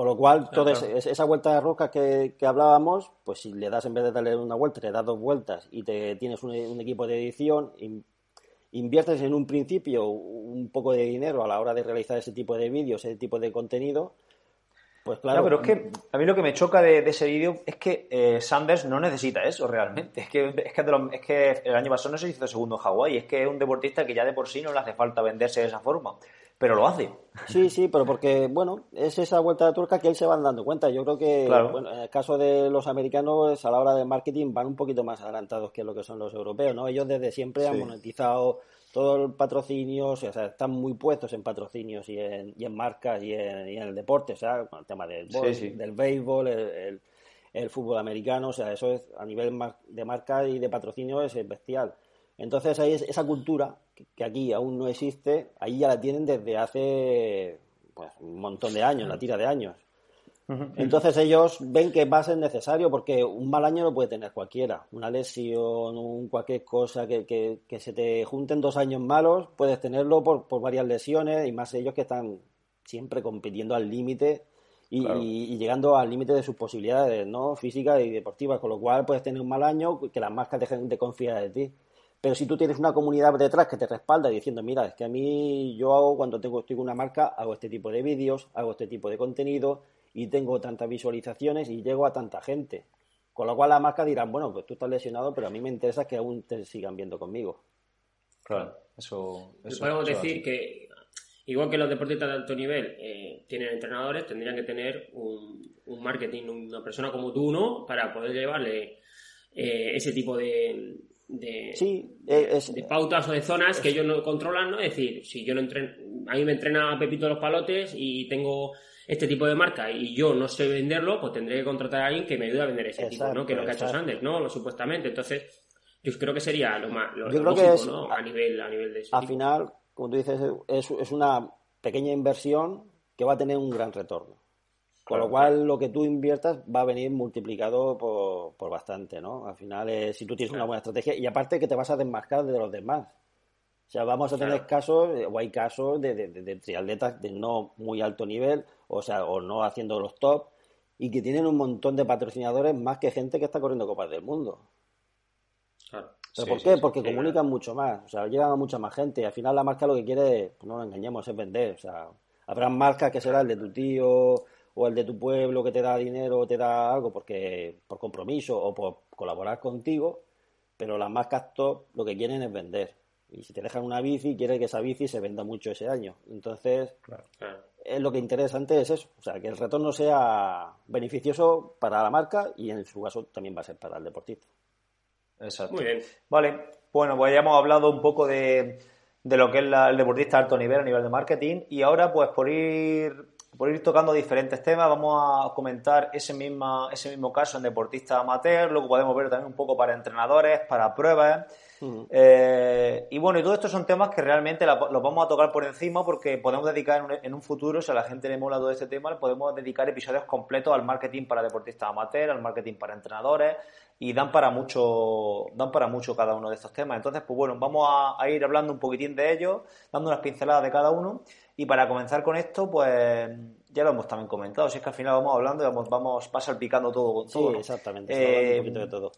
Con lo cual, toda esa vuelta de rosca que, hablábamos, pues si le das en vez de darle una vuelta, le das dos vueltas y te tienes un, equipo de edición, inviertes en un principio un poco de dinero a la hora de realizar ese tipo de vídeos, ese tipo de contenido, pues claro. pero es que a mí lo que me choca de, ese vídeo es que eh, Sanders no necesita eso realmente. Es que, es que, es que el año pasado no se hizo segundo en Hawái, es que es un deportista que ya de por sí no le hace falta venderse de esa forma pero lo hace. Sí, sí, pero porque, bueno, es esa vuelta de tuerca que él se van dando cuenta. Yo creo que, bueno, en el caso de los americanos, a la hora del marketing van un poquito más adelantados que lo que son los europeos, ¿no? Ellos desde siempre han monetizado todo el patrocinio, o sea, están muy puestos en patrocinios y en, y en marcas y en, el deporte, o sea, con el tema del, del béisbol, el, el, fútbol americano, o sea, eso es a nivel de marca y de patrocinio es bestial. Entonces ahí es esa cultura que aquí aún no existe, ahí ya la tienen desde hace pues, un montón de años, la tira de años. Entonces ellos ven que va a ser necesario porque un mal año lo puede tener cualquiera. Una lesión, un cualquier cosa que, que, se te junten dos años malos, puedes tenerlo por, por varias lesiones y más ellos que están siempre compitiendo al límite y, llegando al límite de sus posibilidades, ¿no? Físicas y deportivas, con lo cual puedes tener un mal año que las marcas dejen de confiar en ti. Pero si tú tienes una comunidad detrás que te respalda diciendo, mira, es que a mí yo hago cuando tengo, estoy con una marca, hago este tipo de vídeos, hago este tipo de contenido y tengo tantas visualizaciones y llego a tanta gente. Con lo cual las marcas dirán, bueno, pues tú estás lesionado, pero a mí me interesa que aún te sigan viendo conmigo. Claro, eso... Podemos decir que igual que los deportistas de alto nivel eh, tienen entrenadores, tendrían que tener un, marketing, una persona como tú, ¿no? Para poder llevarle eh, ese tipo de, de, de, pautas o de zonas que ellos no controlan, ¿no? Es decir, si yo no entreno, a mí me entrena Pepito los palotes y tengo este tipo de marca y yo no sé venderlo, pues tendré que contratar a alguien que me ayude a vender ese tipo, ¿no? Que es lo que ha hecho Sanders, ¿no? Supuestamente. Entonces, yo creo que sería lo más lo, yo creo que es, ¿no? A nivel, a nivel de Al final, como tú dices, es, es una pequeña inversión que va a tener un gran retorno. Con lo cual, lo que tú inviertas va a venir multiplicado por, por bastante, ¿no? Al final, si tú tienes una buena estrategia, y aparte que te vas a desmascar de los demás. O sea, vamos a tener casos, o hay casos de, de, de, triatletas de no muy alto nivel, o sea, o no haciendo los top, y que tienen un montón de patrocinadores más que gente que está corriendo Copas del Mundo. Claro. ¿Pero por qué? Porque comunican mucho más, o sea, llegan a mucha más gente, y al final la marca lo que quiere, pues no nos engañemos, es vender. O sea, habrá marcas que será el de tu tío, o el de tu pueblo que te da dinero o te da algo porque por compromiso o por colaborar contigo, pero las marcas top lo que quieren es vender. Y si te dejan una bici, quiere que esa bici se venda mucho ese año. Entonces, es lo que interesante es eso, o sea, que el retorno sea beneficioso para la marca y en su caso también va a ser para el deportista. Exacto. Muy bien. Vale, bueno, pues ya hemos hablado un poco de, de lo que es el deportista de alto nivel a nivel de marketing y ahora pues por ir por ir tocando diferentes temas, vamos a comentar ese, misma, ese mismo caso en deportistas amateur, luego podemos ver también un poco para entrenadores, para pruebas. Eh, y bueno, y todo esto son temas que realmente los vamos a tocar por encima porque podemos dedicar en un, futuro, si a la gente le mola todo este tema, podemos dedicar episodios completos al marketing para deportistas amateur, al marketing para entrenadores y dan para mucho, dan para mucho cada uno de estos temas. Entonces, pues bueno, vamos a, a ir hablando un poquitín de ellos, dando unas pinceladas de cada uno. Y para comenzar con esto, pues ya lo hemos también comentado. Si es que al final vamos hablando y vamos, vamos va salpicando todo. todo sí, exactamente. un poquito de todo.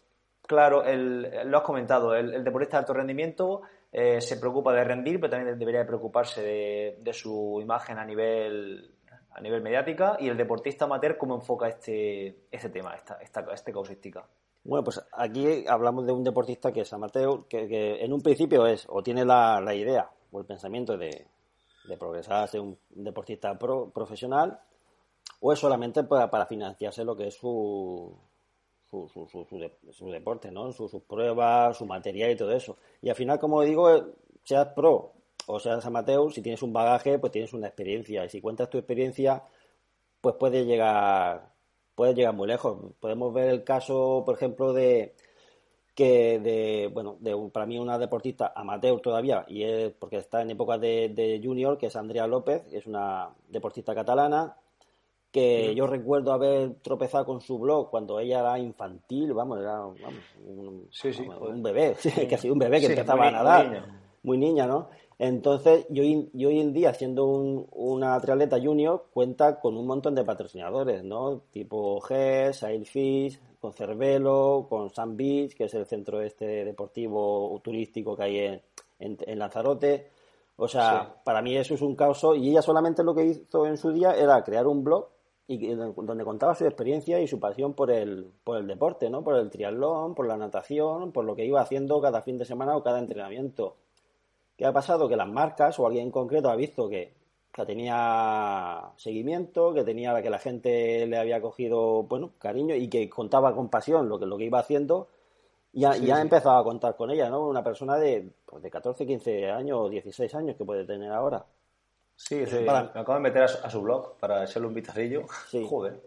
Claro, el, lo has comentado. El, deportista de alto rendimiento eh, se preocupa de rendir, pero también debería preocuparse de, su imagen a nivel a nivel mediática y el deportista amateur cómo enfoca este, este tema, esta, esta, esta causística. Bueno, pues aquí hablamos de un deportista que es amateur, que, en un principio es o tiene la, la idea o el pensamiento de, de progresar ser un deportista profesional o es solamente para, para, financiarse lo que es su, su, su, su, deporte, ¿no? sus pruebas, su material y todo eso. Y al final, como digo, eh, seas pro o seas amateur, si tienes un bagaje, pues tienes una experiencia. Y si cuentas tu experiencia, pues puedes llegar, puedes llegar muy lejos. Podemos ver el caso, por ejemplo, de, que de, bueno, de para mí una deportista amateur todavía, y es porque está en época de, junior, que es Andrea López, que es una deportista catalana, que yo recuerdo haber tropezado con su blog cuando ella era infantil, vamos, era un, un, bebé, que ha un bebé que empezaba a nadar, muy niña, ¿no? Entonces, yo, yo hoy en día, siendo un, una triatleta junior, cuenta con un montón de patrocinadores, ¿no? Tipo GES, Sailfish, con Cervelo, con Sun Beach, que es el centro este deportivo turístico que hay en, en, Lanzarote. O sea, para mí eso es un caos. Y ella solamente lo que hizo en su día era crear un blog y donde contaba su experiencia y su pasión por el, por el deporte, ¿no? Por el triatlón, por la natación, por lo que iba haciendo cada fin de semana o cada entrenamiento. ¿Qué ha pasado? Que las marcas o alguien en concreto ha visto que que tenía seguimiento, que tenía que la gente le había cogido, bueno, cariño y que contaba con pasión lo que, lo que iba haciendo, ya, ya empezaba a contar con ella, ¿no? Una persona de, pues de 14, 15 años o 16 años que puede tener ahora. Sí, sí. me acabo de meter a su, blog para echarle un vistacillo. Sí. Joder.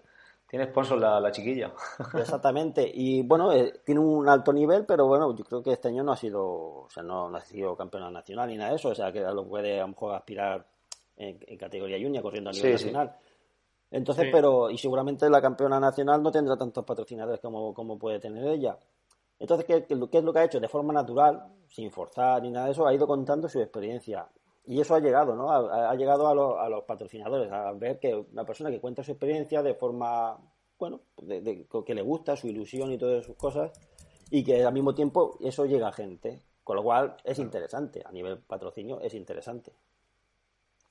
Tiene sponsor la, la chiquilla. Exactamente. Y bueno, eh, tiene un alto nivel, pero bueno, yo creo que este año no ha sido, o sea, no, no ha sido campeona nacional ni nada de eso. O sea, que lo puede a lo mejor aspirar en, categoría junior, corriendo a nivel nacional. Entonces, pero, y seguramente la campeona nacional no tendrá tantos patrocinadores como, como puede tener ella. Entonces, ¿qué, ¿qué, es lo que ha hecho? De forma natural, sin forzar ni nada de eso, ha ido contando su experiencia. Y eso ha llegado, ¿no? Ha, llegado a, a, los patrocinadores, a ver que una persona que cuenta su experiencia de forma, bueno, de, que le gusta, su ilusión y todas sus cosas, y que al mismo tiempo eso llega a gente. Con lo cual es interesante, a nivel patrocinio es interesante.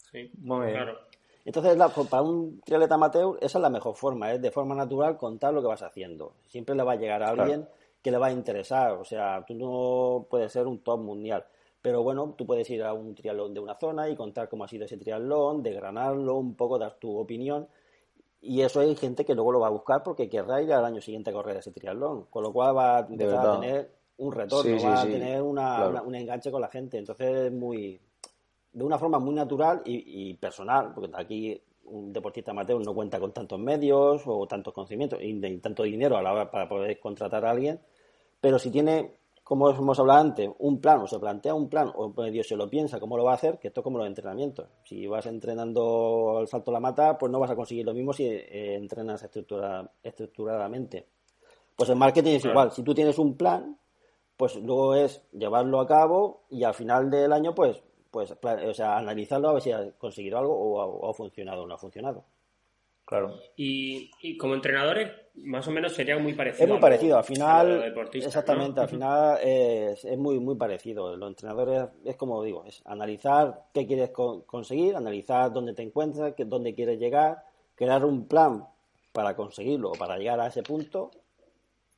Sí, muy bien. Claro. Entonces, para un triatleta amateur, esa es la mejor forma, es de forma natural contar lo que vas haciendo. Siempre le va a llegar a alguien que le va a interesar. O sea, tú no puedes ser un top mundial. Pero bueno, tú puedes ir a un triatlón de una zona y contar cómo ha sido ese triatlón, desgranarlo un poco, dar tu opinión. Y eso hay gente que luego lo va a buscar porque querrá ir al año siguiente a correr ese triatlón. Con lo cual va a empezar a tener un retorno, va a tener una, un enganche con la gente. Entonces es muy, de una forma muy natural y, personal, porque aquí un deportista amateur no cuenta con tantos medios o tantos conocimientos y, tanto dinero a la hora para poder contratar a alguien, pero si tiene, como hemos hablado antes, un plan o se plantea un plan o medio se lo piensa cómo lo va a hacer, que esto es como los entrenamientos. Si vas entrenando al salto a la mata, pues no vas a conseguir lo mismo si eh, entrenas estructura, estructuradamente. Pues el marketing es igual, si tú tienes un plan, pues luego es llevarlo a cabo y al final del año pues pues, o sea, analizarlo a ver si ha conseguido algo o ha, funcionado o no ha funcionado. Claro. Y, como entrenadores, más o menos sería muy parecido. Es muy parecido, al final. Exactamente, al final es, muy, muy parecido. Los entrenadores es como digo, es analizar qué quieres conseguir, analizar dónde te encuentras, dónde quieres llegar, crear un plan para conseguirlo o para llegar a ese punto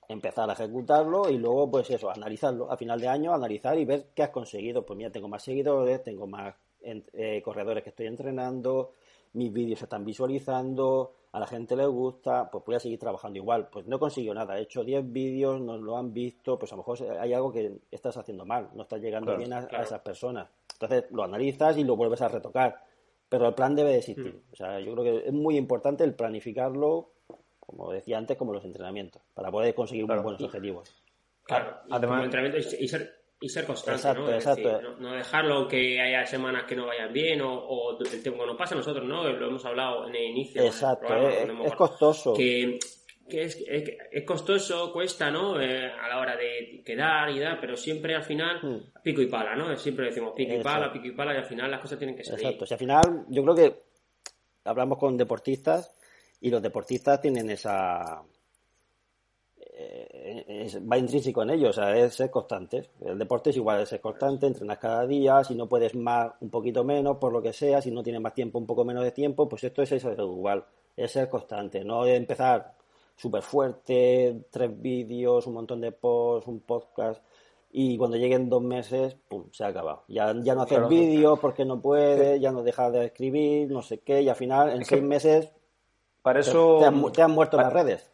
empezar a ejecutarlo y luego, pues eso, analizarlo. A final de año, analizar y ver qué has conseguido. Pues mira, tengo más seguidores, tengo más eh, corredores que estoy entrenando, mis vídeos se están visualizando, a la gente le gusta, pues voy a seguir trabajando igual. Pues no consigo nada, he hecho 10 vídeos, no lo han visto, pues a lo mejor hay algo que estás haciendo mal, no estás llegando bien a, esas personas. Entonces lo analizas y lo vuelves a retocar. Pero el plan debe existir. Mm. O sea, yo creo que es muy importante el planificarlo como decía antes, como los entrenamientos, para poder conseguir buenos objetivos. Claro, además, entrenamiento y, ser, y ser constante, ¿no? Exacto. no, dejarlo que haya semanas que no vayan bien o, el tiempo no pasa nosotros, ¿no? Lo hemos hablado en el inicio. Exacto, es, costoso. Que, es, es, costoso, cuesta, ¿no? Eh, a la hora de quedar y dar, pero siempre al final hmm. pico y pala, ¿no? Siempre decimos pico y pala, pico y pala y al final las cosas tienen que salir. Exacto, si al final yo creo que hablamos con deportistas y los deportistas tienen esa... Eh, va intrínseco en ellos, o sea, es ser constante. El deporte es igual, es ser constante, entrenas cada día, si no puedes más, un poquito menos, por lo que sea, si no tienes más tiempo, un poco menos de tiempo, pues esto es eso, igual, es ser constante, no empezar súper fuerte, tres vídeos, un montón de posts, un podcast, y cuando lleguen dos meses, pum, se ha acabado. Ya, ya no haces vídeos porque no puedes, ya no dejas de escribir, no sé qué, y al final en seis meses para eso... Te han, muerto las redes.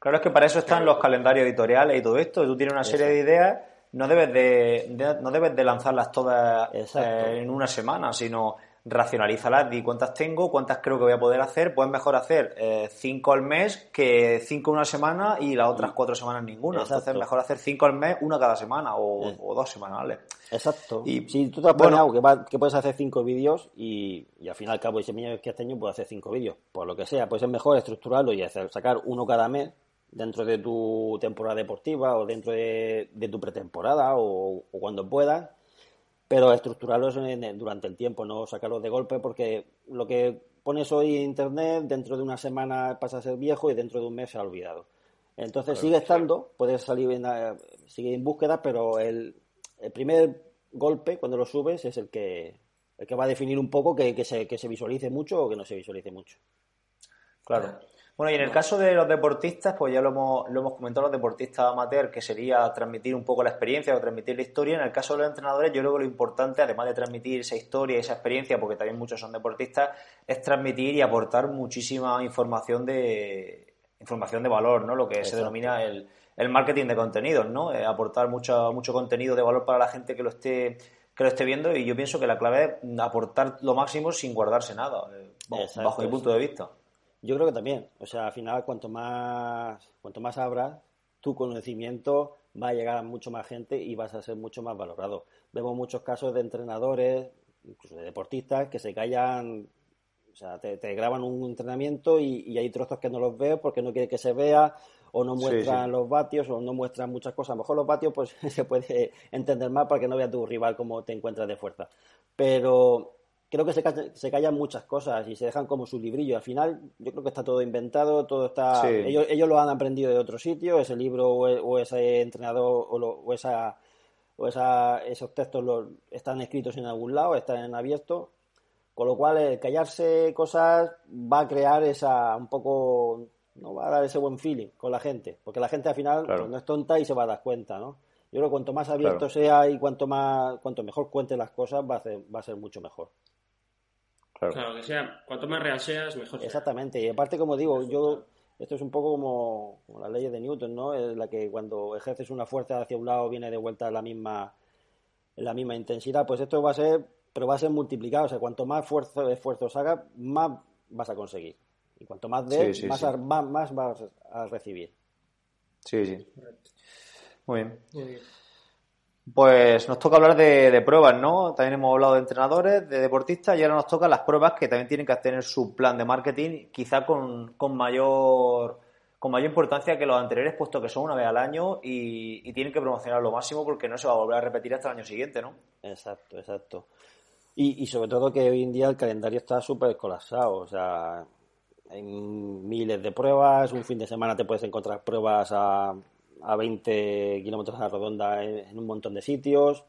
Claro, es que para eso están los calendarios editoriales y todo esto. Tú tienes una serie de ideas, no debes de, no debes de lanzarlas todas eh, en una semana, sino racionalízalas, di cuántas tengo, cuántas creo que voy a poder hacer, pues mejor hacer eh, cinco al mes que cinco una semana y las otras cuatro semanas ninguna. Entonces mejor hacer cinco al mes, una cada semana o, dos semanales. Exacto. Y si tú te has bueno, que, puedes hacer cinco vídeos y, al final al cabo ese mes que este año puedo hacer cinco vídeos, por lo que sea, pues es mejor estructurarlo y hacer, sacar uno cada mes dentro de tu temporada deportiva o dentro de, tu pretemporada o, o cuando puedas pero estructurarlos durante el tiempo, no sacarlos de golpe, porque lo que pones hoy en Internet, dentro de una semana pasa a ser viejo y dentro de un mes se ha olvidado. Entonces sigue estando, puedes salir en, sigue en búsqueda, pero el, primer golpe cuando lo subes es el que, el que va a definir un poco que, que, se, que se visualice mucho o que no se visualice mucho. Claro. Bueno, y en el caso de los deportistas, pues ya lo hemos, lo hemos comentado, los deportistas amateur, que sería transmitir un poco la experiencia o transmitir la historia. En el caso de los entrenadores, yo creo que lo importante, además de transmitir esa historia y esa experiencia, porque también muchos son deportistas, es transmitir y aportar muchísima información de información de valor, ¿no? Lo que se denomina el, marketing de contenidos, ¿no? Eh, aportar mucho, mucho contenido de valor para la gente que lo esté que lo esté viendo y yo pienso que la clave es aportar lo máximo sin guardarse nada, eh, bajo mi punto de vista. Yo creo que también. O sea, al final, cuanto más, cuanto más abras, tu conocimiento va a llegar a mucho más gente y vas a ser mucho más valorado. Vemos muchos casos de entrenadores, incluso de deportistas, que se callan O sea, te, graban un entrenamiento y, hay trozos que no los veo porque no quiere que se vea o no muestran los vatios o no muestran muchas cosas. A lo mejor los vatios pues se puede entender más para que no vea tu rival cómo te encuentras de fuerza. Pero creo que se, se callan muchas cosas y se dejan como su librillo. Al final, yo creo que está todo inventado, todo está. Ellos, ellos lo han aprendido de otro sitio, ese libro o, ese entrenador o, esa, o esa, esos textos están escritos en algún lado, están en abierto. Con lo cual, el callarse cosas va a crear esa un poco. No va a dar ese buen feeling con la gente, porque la gente al final pues, no es tonta y se va a dar cuenta, ¿no? Yo creo que cuanto más abierto sea y cuanto más cuanto mejor cuente las cosas va a, va a ser mucho mejor. Claro. que sea, cuanto más real seas, mejor. Exactamente, y aparte, como digo, yo, esto es un poco como, como las leyes de Newton, ¿no? Es la que cuando ejerces una fuerza hacia un lado viene de vuelta en la misma, la misma intensidad, pues esto va a ser, pero va a ser multiplicado, o sea, cuanto más esfuerzo, esfuerzos hagas, más vas a conseguir. Y cuanto más des, más, más, vas a recibir. Sí, sí. Muy bien. Muy bien. Pues nos toca hablar de, pruebas, ¿no? También hemos hablado de entrenadores, de deportistas y ahora nos toca las pruebas que también tienen que tener su plan de marketing, quizá con, mayor con mayor importancia que los anteriores, puesto que son una vez al año y, tienen que promocionar lo máximo porque no se va a volver a repetir hasta el año siguiente, ¿no? Exacto, exacto. Y, y sobre todo que hoy en día el calendario está súper colapsado, o sea, hay miles de pruebas, un fin de semana te puedes encontrar pruebas a a 20 kilómetros a la redonda en, un montón de sitios.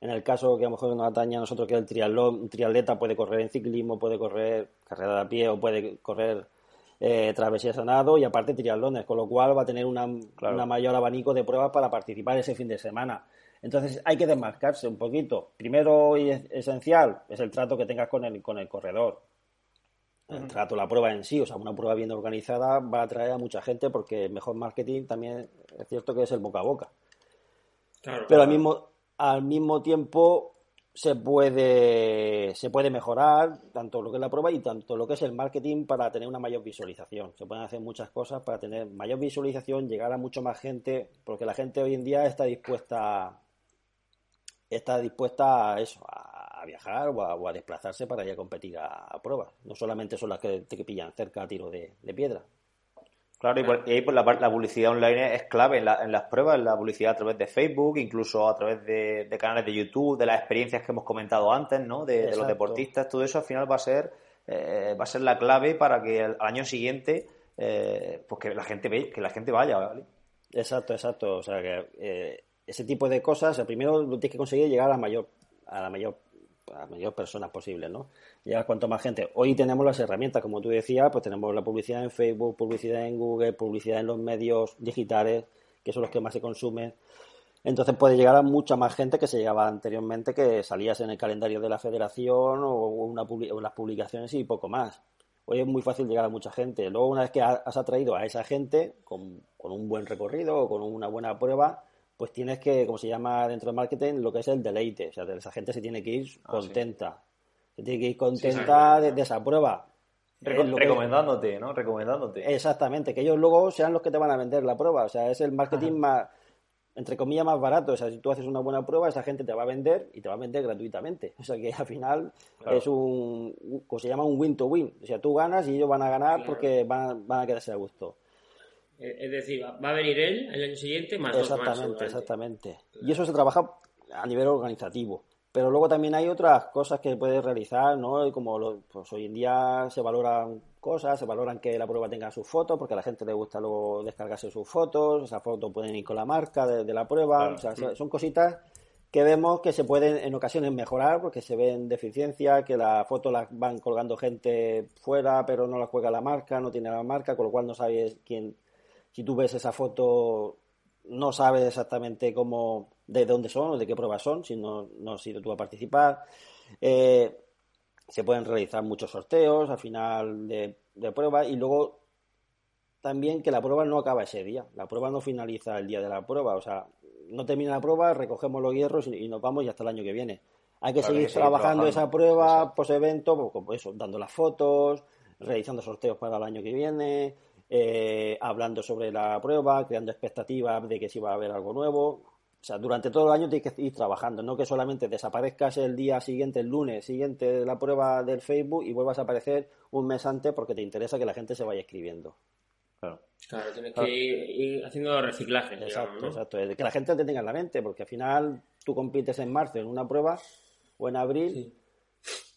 En el caso que a lo mejor nos atañe a nosotros, que el triatlón, un triatleta puede correr en ciclismo, puede correr carrera de a pie o puede correr eh, travesías a nado y aparte triatlones, con lo cual va a tener una, una mayor abanico de pruebas para participar ese fin de semana. Entonces hay que desmarcarse un poquito. Primero y esencial es el trato que tengas con el, con el corredor el trato, la prueba en sí, o sea, una prueba bien organizada va a atraer a mucha gente porque mejor marketing también es cierto que es el boca a boca. Pero al mismo, al mismo tiempo se puede, se puede mejorar tanto lo que es la prueba y tanto lo que es el marketing para tener una mayor visualización. Se pueden hacer muchas cosas para tener mayor visualización, llegar a mucho más gente, porque la gente hoy en día está dispuesta está dispuesta a eso, a viajar o a, desplazarse para ir a competir a, pruebas. No solamente son las que te pillan cerca a tiro de, piedra. Claro, y, ahí pues, la, publicidad online es clave en, las pruebas, la publicidad a través de Facebook, incluso a través de, canales de YouTube, de las experiencias que hemos comentado antes, ¿no? De, los deportistas, todo eso al final va a ser eh, va a ser la clave para que al año siguiente eh, pues que la gente ve, que la gente vaya, Exacto, exacto. O sea que eh, ese tipo de cosas, primero tienes que conseguir llegar a la mayor a la mayor a mayor personas posible, ¿no? Llegar cuanto más gente. Hoy tenemos las herramientas, como tú decías, pues tenemos la publicidad en Facebook, publicidad en Google, publicidad en los medios digitales, que son los que más se consumen. Entonces puede llegar a mucha más gente que se llegaba anteriormente, que salías en el calendario de la federación o, una, o las publicaciones y poco más. Hoy es muy fácil llegar a mucha gente. Luego, una vez que has atraído a esa gente con, con un buen recorrido o con una buena prueba, pues tienes que, como se llama dentro del marketing, lo que es el deleite. O sea, esa gente se tiene que ir ah, contenta. Se tiene que ir contenta de, esa prueba. recomendándote, ¿no? Recomendándote. Exactamente, que ellos luego sean los que te van a vender la prueba. O sea, es el marketing más, entre comillas, más barato. O sea, si tú haces una buena prueba, esa gente te va a vender y te va a vender gratuitamente. O sea, que al final es un, como se llama un win-to-win. O sea, tú ganas y ellos van a ganar porque van, van a quedarse a gusto. Eh, es decir, va a venir él el año siguiente más Exactamente, dos más, exactamente. Y eso se trabaja a nivel organizativo. Pero luego también hay otras cosas que puedes realizar, ¿no? Como pues hoy en día se valoran cosas, se valoran que la prueba tenga sus fotos, porque a la gente le gusta luego descargarse sus fotos, esas fotos pueden ir con la marca de, la prueba, o sea, son cositas que vemos que se pueden en ocasiones mejorar porque se ven deficiencias, que la foto la van colgando gente fuera, pero no la juega la marca, no tiene la marca, con lo cual no sabes quién, si tú ves esa foto, no sabes exactamente cómo, de dónde son o de qué pruebas son, si no, no has ido tú a participar. Eh, se pueden realizar muchos sorteos al final de, de prueba y luego también que la prueba no acaba ese día. La prueba no finaliza el día de la prueba. O sea, no termina la prueba, recogemos los hierros y, nos vamos y hasta el año que viene. Hay que seguir trabajando, esa prueba, post evento, pues, pues eso, dando las fotos, realizando sorteos para el año que viene, eh, hablando sobre la prueba, creando expectativas de que si va a haber algo nuevo. o sea, durante todo el año tienes que ir trabajando, no que solamente desaparezcas el día siguiente, el lunes siguiente de la prueba del Facebook y vuelvas a aparecer un mes antes porque te interesa que la gente se vaya escribiendo. Claro. Claro, tienes que ir, haciendo reciclaje. Exacto, exacto. Que la gente te tenga en la mente, porque al final tú compites en marzo en una prueba o en abril.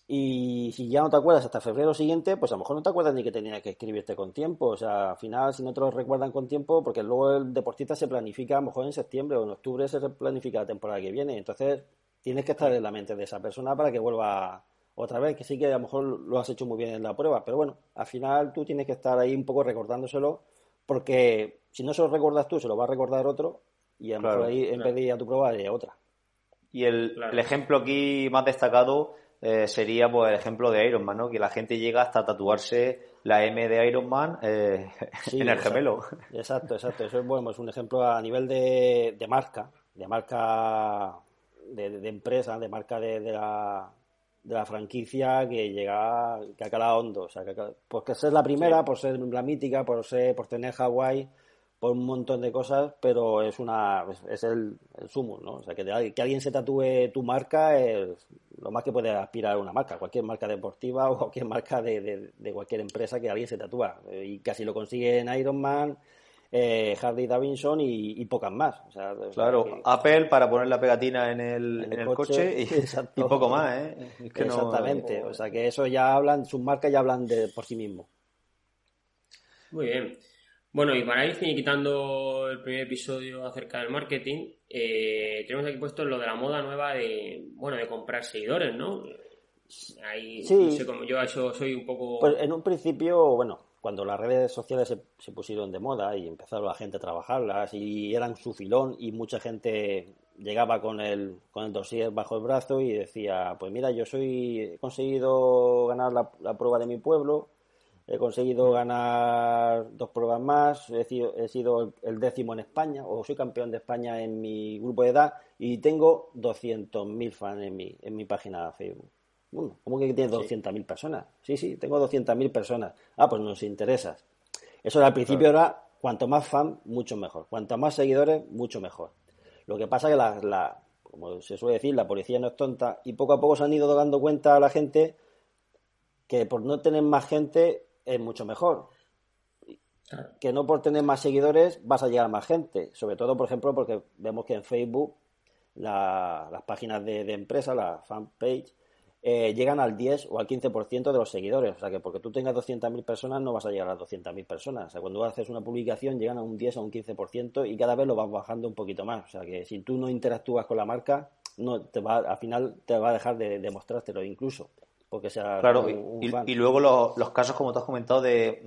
Y si ya no te acuerdas hasta febrero siguiente, pues a lo mejor no te acuerdas ni que tenías que escribirte con tiempo. O sea, al final, si no te lo recuerdan con tiempo, porque luego el deportista se planifica a lo mejor en septiembre o en octubre se planifica la temporada que viene. Entonces, tienes que estar en la mente de esa persona para que vuelva otra vez, que sí que a lo mejor lo has hecho muy bien en la prueba. Pero bueno, al final tú tienes que estar ahí un poco recordándoselo, porque si no se lo recuerdas tú, se lo va a recordar otro, y a lo mejor ahí en vez de ir a tu prueba, de otra. Y el, el ejemplo aquí más destacado eh, sería pues el ejemplo de Iron Man, ¿no? Que la gente llega hasta tatuarse la M de Iron Man eh, en el gemelo. Exacto, exacto. Eso es bueno, es un ejemplo a nivel de, marca, de marca de, empresa, de marca de, la, de la franquicia que llega, que ha calado hondo. O sea, que, porque ser la primera, por ser la mítica, por ser, por tener Hawái por un montón de cosas, pero es una es, el, el sumo, ¿no? O sea, que, que alguien se tatúe tu marca es lo más que puede aspirar a una marca, cualquier marca deportiva o cualquier marca de, de, cualquier empresa que alguien se tatúa. Y casi lo consigue en Ironman, eh, Harley Davidson y, pocas más. O sea, claro, Apple para poner la pegatina en el, en el, coche, y, poco más, ¿eh? Exactamente, o sea que eso ya hablan, sus marcas ya hablan de por sí mismos. Muy bien. Bueno, y para ir quitando el primer episodio acerca del marketing, eh, tenemos aquí puesto lo de la moda nueva de, bueno, de comprar seguidores, ¿no? Ahí, sí. No sé cómo, yo eso soy un poco... Pues en un principio, bueno, cuando las redes sociales se, pusieron de moda y empezaron la gente a trabajarlas y eran su filón y mucha gente llegaba con el, con el dossier bajo el brazo y decía, pues mira, yo soy, he conseguido ganar la prueba de mi pueblo, he conseguido ganar dos pruebas más, he sido, he sido el décimo en España, o soy campeón de España en mi grupo de edad, y tengo 200.000 fans en mi, en mi página de Facebook. Bueno, ¿Cómo que tienes 200.000 personas? Sí, sí, tengo 200.000 personas. Ah, pues nos interesa. Eso al principio era, cuanto más fans, mucho mejor. Cuanto más seguidores, mucho mejor. Lo que pasa es que la, la, como se suele decir, la policía no es tonta, y poco a poco se han ido dando cuenta a la gente que por no tener más gente es mucho mejor. Que no por tener más seguidores vas a llegar a más gente. Sobre todo, por ejemplo, porque vemos que en Facebook las páginas de, de empresa, la fanpage, eh, llegan al 10 o al 15% de los seguidores. O sea que porque tú tengas 200.000 personas no vas a llegar a las 200.000 personas. O sea, cuando haces una publicación llegan a un 10 o un 15% y cada vez lo vas bajando un poquito más. O sea que si tú no interactúas con la marca, no te va, al final te va a dejar de, de mostrártelo incluso porque sea claro y, luego los, casos como te has comentado de,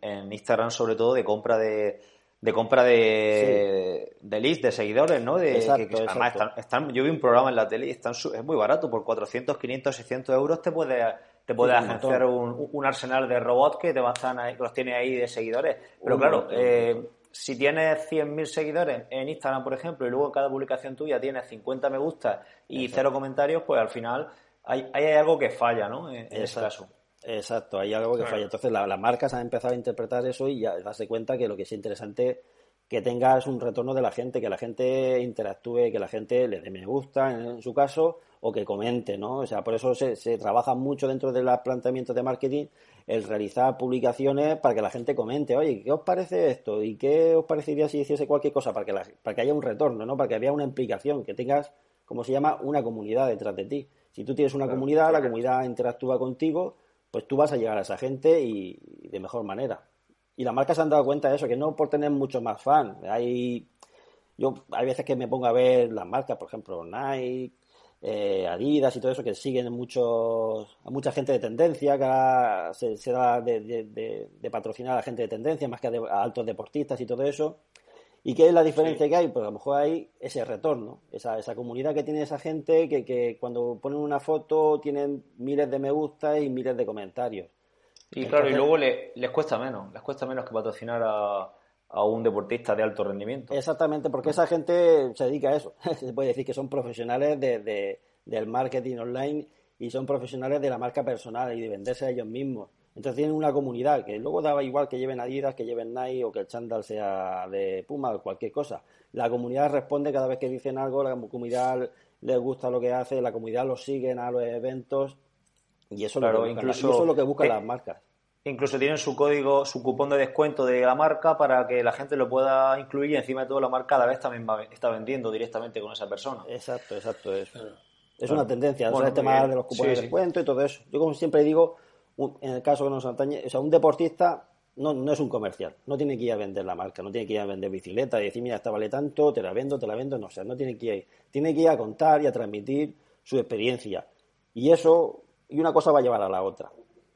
en Instagram sobre todo de compra de, de compra de, de leads de seguidores no de están, yo vi un programa en la tele y están es muy barato por 400 500 600 euros te puede te puede hacer un, un, arsenal de robots que te bastan ahí, que los tiene ahí de seguidores. Pero claro eh, si tienes 100.000 seguidores en Instagram, por ejemplo, y luego en cada publicación tuya tienes 50 me gusta y cero comentarios, pues al final hay, hay algo que falla, ¿no? En, ese caso. Exacto, hay algo que falla. Entonces las marcas han empezado a interpretar eso y ya darse cuenta que lo que es interesante que tengas un retorno de la gente, que la gente interactúe, que la gente le dé me gusta en, su caso o que comente, ¿no? O sea, por eso se, se trabaja mucho dentro de los planteamientos de marketing el realizar publicaciones para que la gente comente, oye, ¿qué os parece esto? ¿Y qué os parecería si hiciese cualquier cosa para que, para que haya un retorno, ¿no? Para que haya una implicación, que tengas, como se llama, una comunidad detrás de ti. Si tú tienes una comunidad, la comunidad interactúa contigo, pues tú vas a llegar a esa gente y, de mejor manera. Y las marcas se han dado cuenta de eso, que no por tener muchos más fans. Hay, yo hay veces que me pongo a ver las marcas, por ejemplo, Nike, eh, Adidas y todo eso, que siguen muchos, a mucha gente de tendencia, que se, da de, patrocinar a gente de tendencia más que a, altos deportistas y todo eso. ¿Y qué es la diferencia que hay? Pues a lo mejor hay ese retorno, esa, esa comunidad que tiene esa gente que, que cuando ponen una foto tienen miles de me gusta y miles de comentarios. Y claro, y luego les cuesta menos, les cuesta menos que patrocinar a, a un deportista de alto rendimiento. Exactamente, porque esa gente se dedica a eso. se puede decir que son profesionales de, del marketing online y son profesionales de la marca personal y de venderse a ellos mismos. Entonces tienen una comunidad que luego daba igual que lleven Adidas, que lleven Nike o que el chándal sea de Puma o cualquier cosa. La comunidad responde cada vez que dicen algo, la comunidad les gusta lo que hace, la comunidad los siguen a los eventos y eso, Claro, lo, que buscan- incluso- y eso es lo que buscan eh, las marcas. Incluso tienen su código, su cupón de descuento de la marca para que la gente lo pueda incluir y encima de todo la marca cada vez también va- está vendiendo directamente con esa persona. Exacto, exacto. Es, es una tendencia, Bueno, el muy tema bien. de los cupones Sí, de sí. descuento y todo eso. Yo como siempre digo, un- en el caso que nos atañe, o sea, un deportista no, no es un comercial, no tiene que ir a vender la marca, no tiene que ir a vender bicicleta y decir, mira, esta vale tanto, te la vendo, te la vendo, no, o sea, no tiene que ir, tiene que ir a contar y a transmitir su experiencia. Y eso, y una cosa va a llevar a la otra.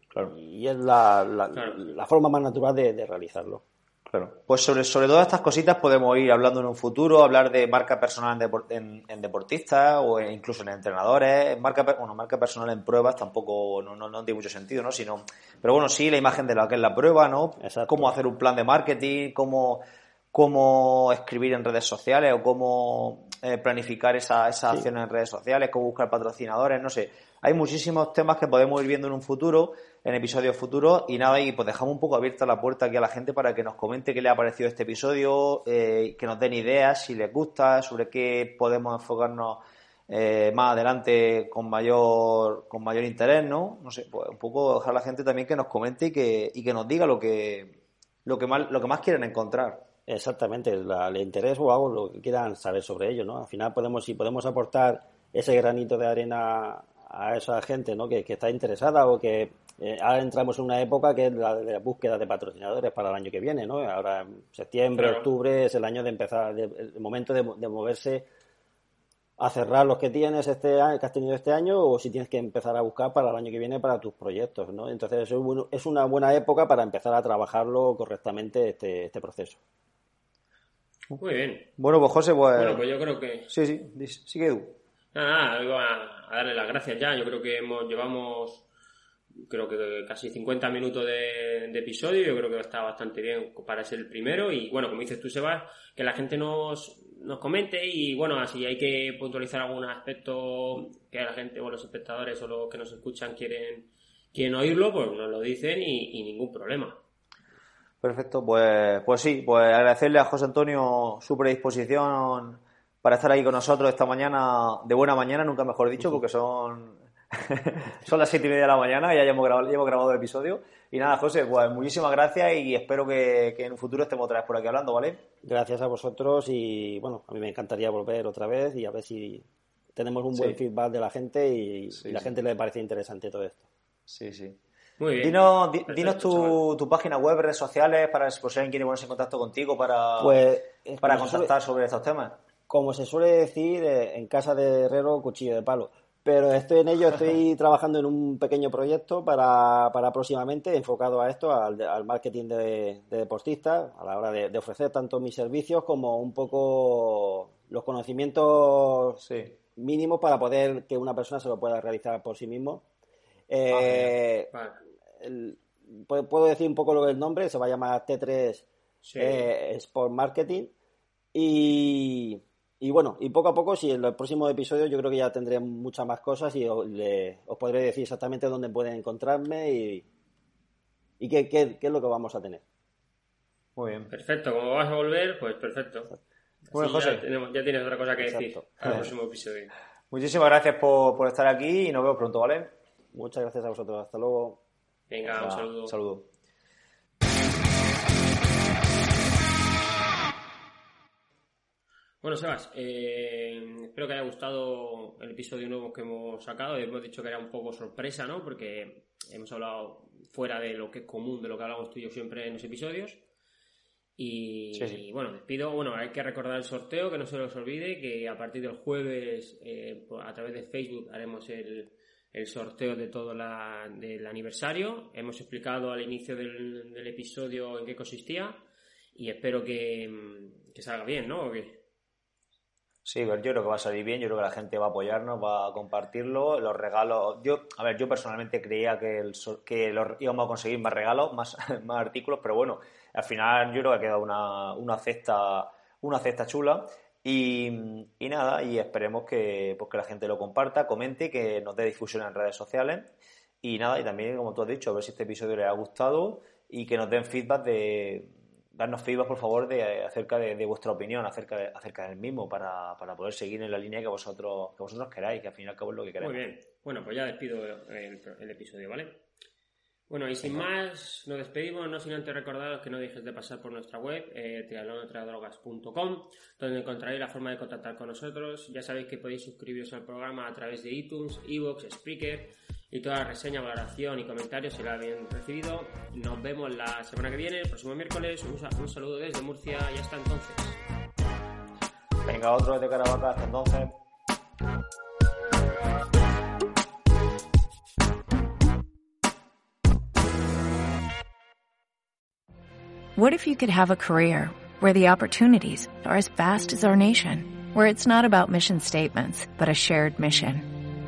Claro. Y es la, la, Claro. la forma más natural de, de realizarlo. Claro. Pues sobre, sobre todas estas cositas podemos ir hablando en un futuro, hablar de marca personal en, depor- en- en deportistas o en- incluso en entrenadores. Marca, bueno, marca personal en pruebas tampoco no, no, no tiene mucho sentido, ¿no? Sino, pero bueno, sí la imagen de lo que es la prueba, ¿no? Exacto. Cómo hacer un plan de marketing, cómo, cómo escribir en redes sociales o cómo eh, planificar esa- esas Sí. acciones en redes sociales, cómo buscar patrocinadores, no sé. Hay muchísimos temas que podemos ir viendo en un futuro, en episodios futuros, y nada, y pues dejamos un poco abierta la puerta aquí a la gente para que nos comente qué le ha parecido este episodio, eh, que nos den ideas, si les gusta, sobre qué podemos enfocarnos eh, más adelante con mayor, con mayor interés, ¿no? No sé, pues un poco dejar a la gente también que nos comente y que, y que nos diga lo que, lo que más, lo que más quieren encontrar. Exactamente, la, el interés o algo lo que quieran saber sobre ello, ¿no? Al final podemos, si podemos aportar ese granito de arena a esa gente, ¿no? Que, que está interesada o que eh, ahora entramos en una época que es la de la búsqueda de patrocinadores para el año que viene, ¿no? Ahora septiembre, Claro. octubre es el año de empezar, de- el momento de, de moverse a cerrar los que tienes este que has tenido este año o si tienes que empezar a buscar para el año que viene para tus proyectos, ¿no? Entonces es, una buena época para empezar a trabajarlo correctamente este, este proceso. Muy bien. Bueno, pues José, pues... Bueno, pues yo creo que. Sí, sí, sigue Edu. Nada, nada, iba a, a darle las gracias ya. Yo creo que hemos, llevamos, creo que casi 50 minutos de, de episodio. Yo creo que está bastante bien para ser el primero. Y bueno, como dices tú, Sebas, que la gente nos, nos comente. Y bueno, así hay que puntualizar algún aspecto que la gente o los espectadores o los que nos escuchan quieren, quieren oírlo, pues nos lo dicen y, y ningún problema. Perfecto, pues, pues sí, pues agradecerle a José Antonio su predisposición para estar ahí con nosotros esta mañana, de buena mañana, nunca mejor dicho, porque son, son las siete y media de la mañana y ya hemos grabado, ya hemos grabado el episodio. Y nada, José, pues muchísimas gracias y espero que, que en un futuro estemos otra vez por aquí hablando, ¿vale? Gracias a vosotros y bueno, a mí me encantaría volver otra vez y a ver si tenemos un buen Sí. feedback de la gente y, Sí, y la sí. gente le parece interesante todo esto. Sí, sí. Muy bien. Dinos, di- Perfecto, dinos tu, tu página web, redes sociales, para por si alguien quiere ponerse en contacto contigo para, Pues eh, para contactar sobre estos temas. como se suele decir, eh, en casa de herrero, cuchillo de palo. Pero estoy en ello, estoy trabajando en un pequeño proyecto para, para próximamente enfocado a esto, al, al marketing de, de deportistas, a la hora de, de ofrecer tanto mis servicios como un poco los conocimientos Sí. mínimos para poder que una persona se lo pueda realizar por sí mismo. Eh, Vale. el- puedo puedo decir un poco lo del nombre, se va a llamar T3 Sí. eh, Sport Marketing. Y, y bueno, y poco a poco, si en los próximos episodios yo creo que ya tendré muchas más cosas y os, le- os podré decir exactamente dónde pueden encontrarme y, y qué, qué- qué es lo que vamos a tener. Muy bien. Perfecto, como vas a volver, pues perfecto. Bueno, Así ya José. tenemos- ya tienes otra cosa que decir Exacto. para el próximo episodio. Muchísimas gracias por, por estar aquí y nos vemos pronto, ¿vale? Muchas gracias a vosotros. Hasta luego. Venga, un saludo. Un saludo. Bueno, Sebas, eh, espero que haya gustado el episodio nuevo que hemos sacado. Hemos dicho que era un poco sorpresa, ¿no? Porque hemos hablado fuera de lo que es común, de lo que hablamos tú y yo siempre en los episodios. Y, Sí, sí. bueno, despido. Bueno, hay que recordar el sorteo, que no se los olvide, que a partir del jueves, eh, por- a través de Facebook, haremos el, el sorteo de todo la, del aniversario. Hemos explicado al inicio del, del episodio en qué consistía y espero que, que salga bien, ¿no? Sí, yo creo que va a salir bien, yo creo que la gente va a apoyarnos, va a compartirlo, los regalos. Yo, a ver, yo personalmente creía que, el, que los- íbamos a conseguir más regalos, más, más artículos, pero bueno, al final yo creo que ha quedado una, una cesta, una cesta chula. Y, y nada, y esperemos que, pues, que la gente lo comparta, comente, que nos dé difusión en redes sociales. Y nada, y también, como tú has dicho, a ver si este episodio les ha gustado y que nos den feedback de darnos feedback, por favor, de, acerca de, vuestra opinión acerca, de, acerca del mismo para, para, poder seguir en la línea que vosotros, que vosotros queráis, que al fin y al cabo es lo que queremos. Muy bien. Bueno, pues ya despido el, episodio, ¿vale? Bueno, y sin más, nos despedimos, no sin antes recordaros que no dejes de pasar por nuestra web, eh, donde encontraréis la forma de contactar con nosotros. Ya sabéis que podéis suscribiros al programa a través de iTunes, Evox, Spreaker y toda la reseña, valoración y comentarios si la habéis recibido. Nos vemos la semana que viene, el próximo miércoles. Un, saludo desde Murcia y hasta entonces. Venga, otro desde Caravaca, hasta entonces. What if you could have a career where the opportunities are as vast as our nation, where it's not about mission statements, but a shared mission?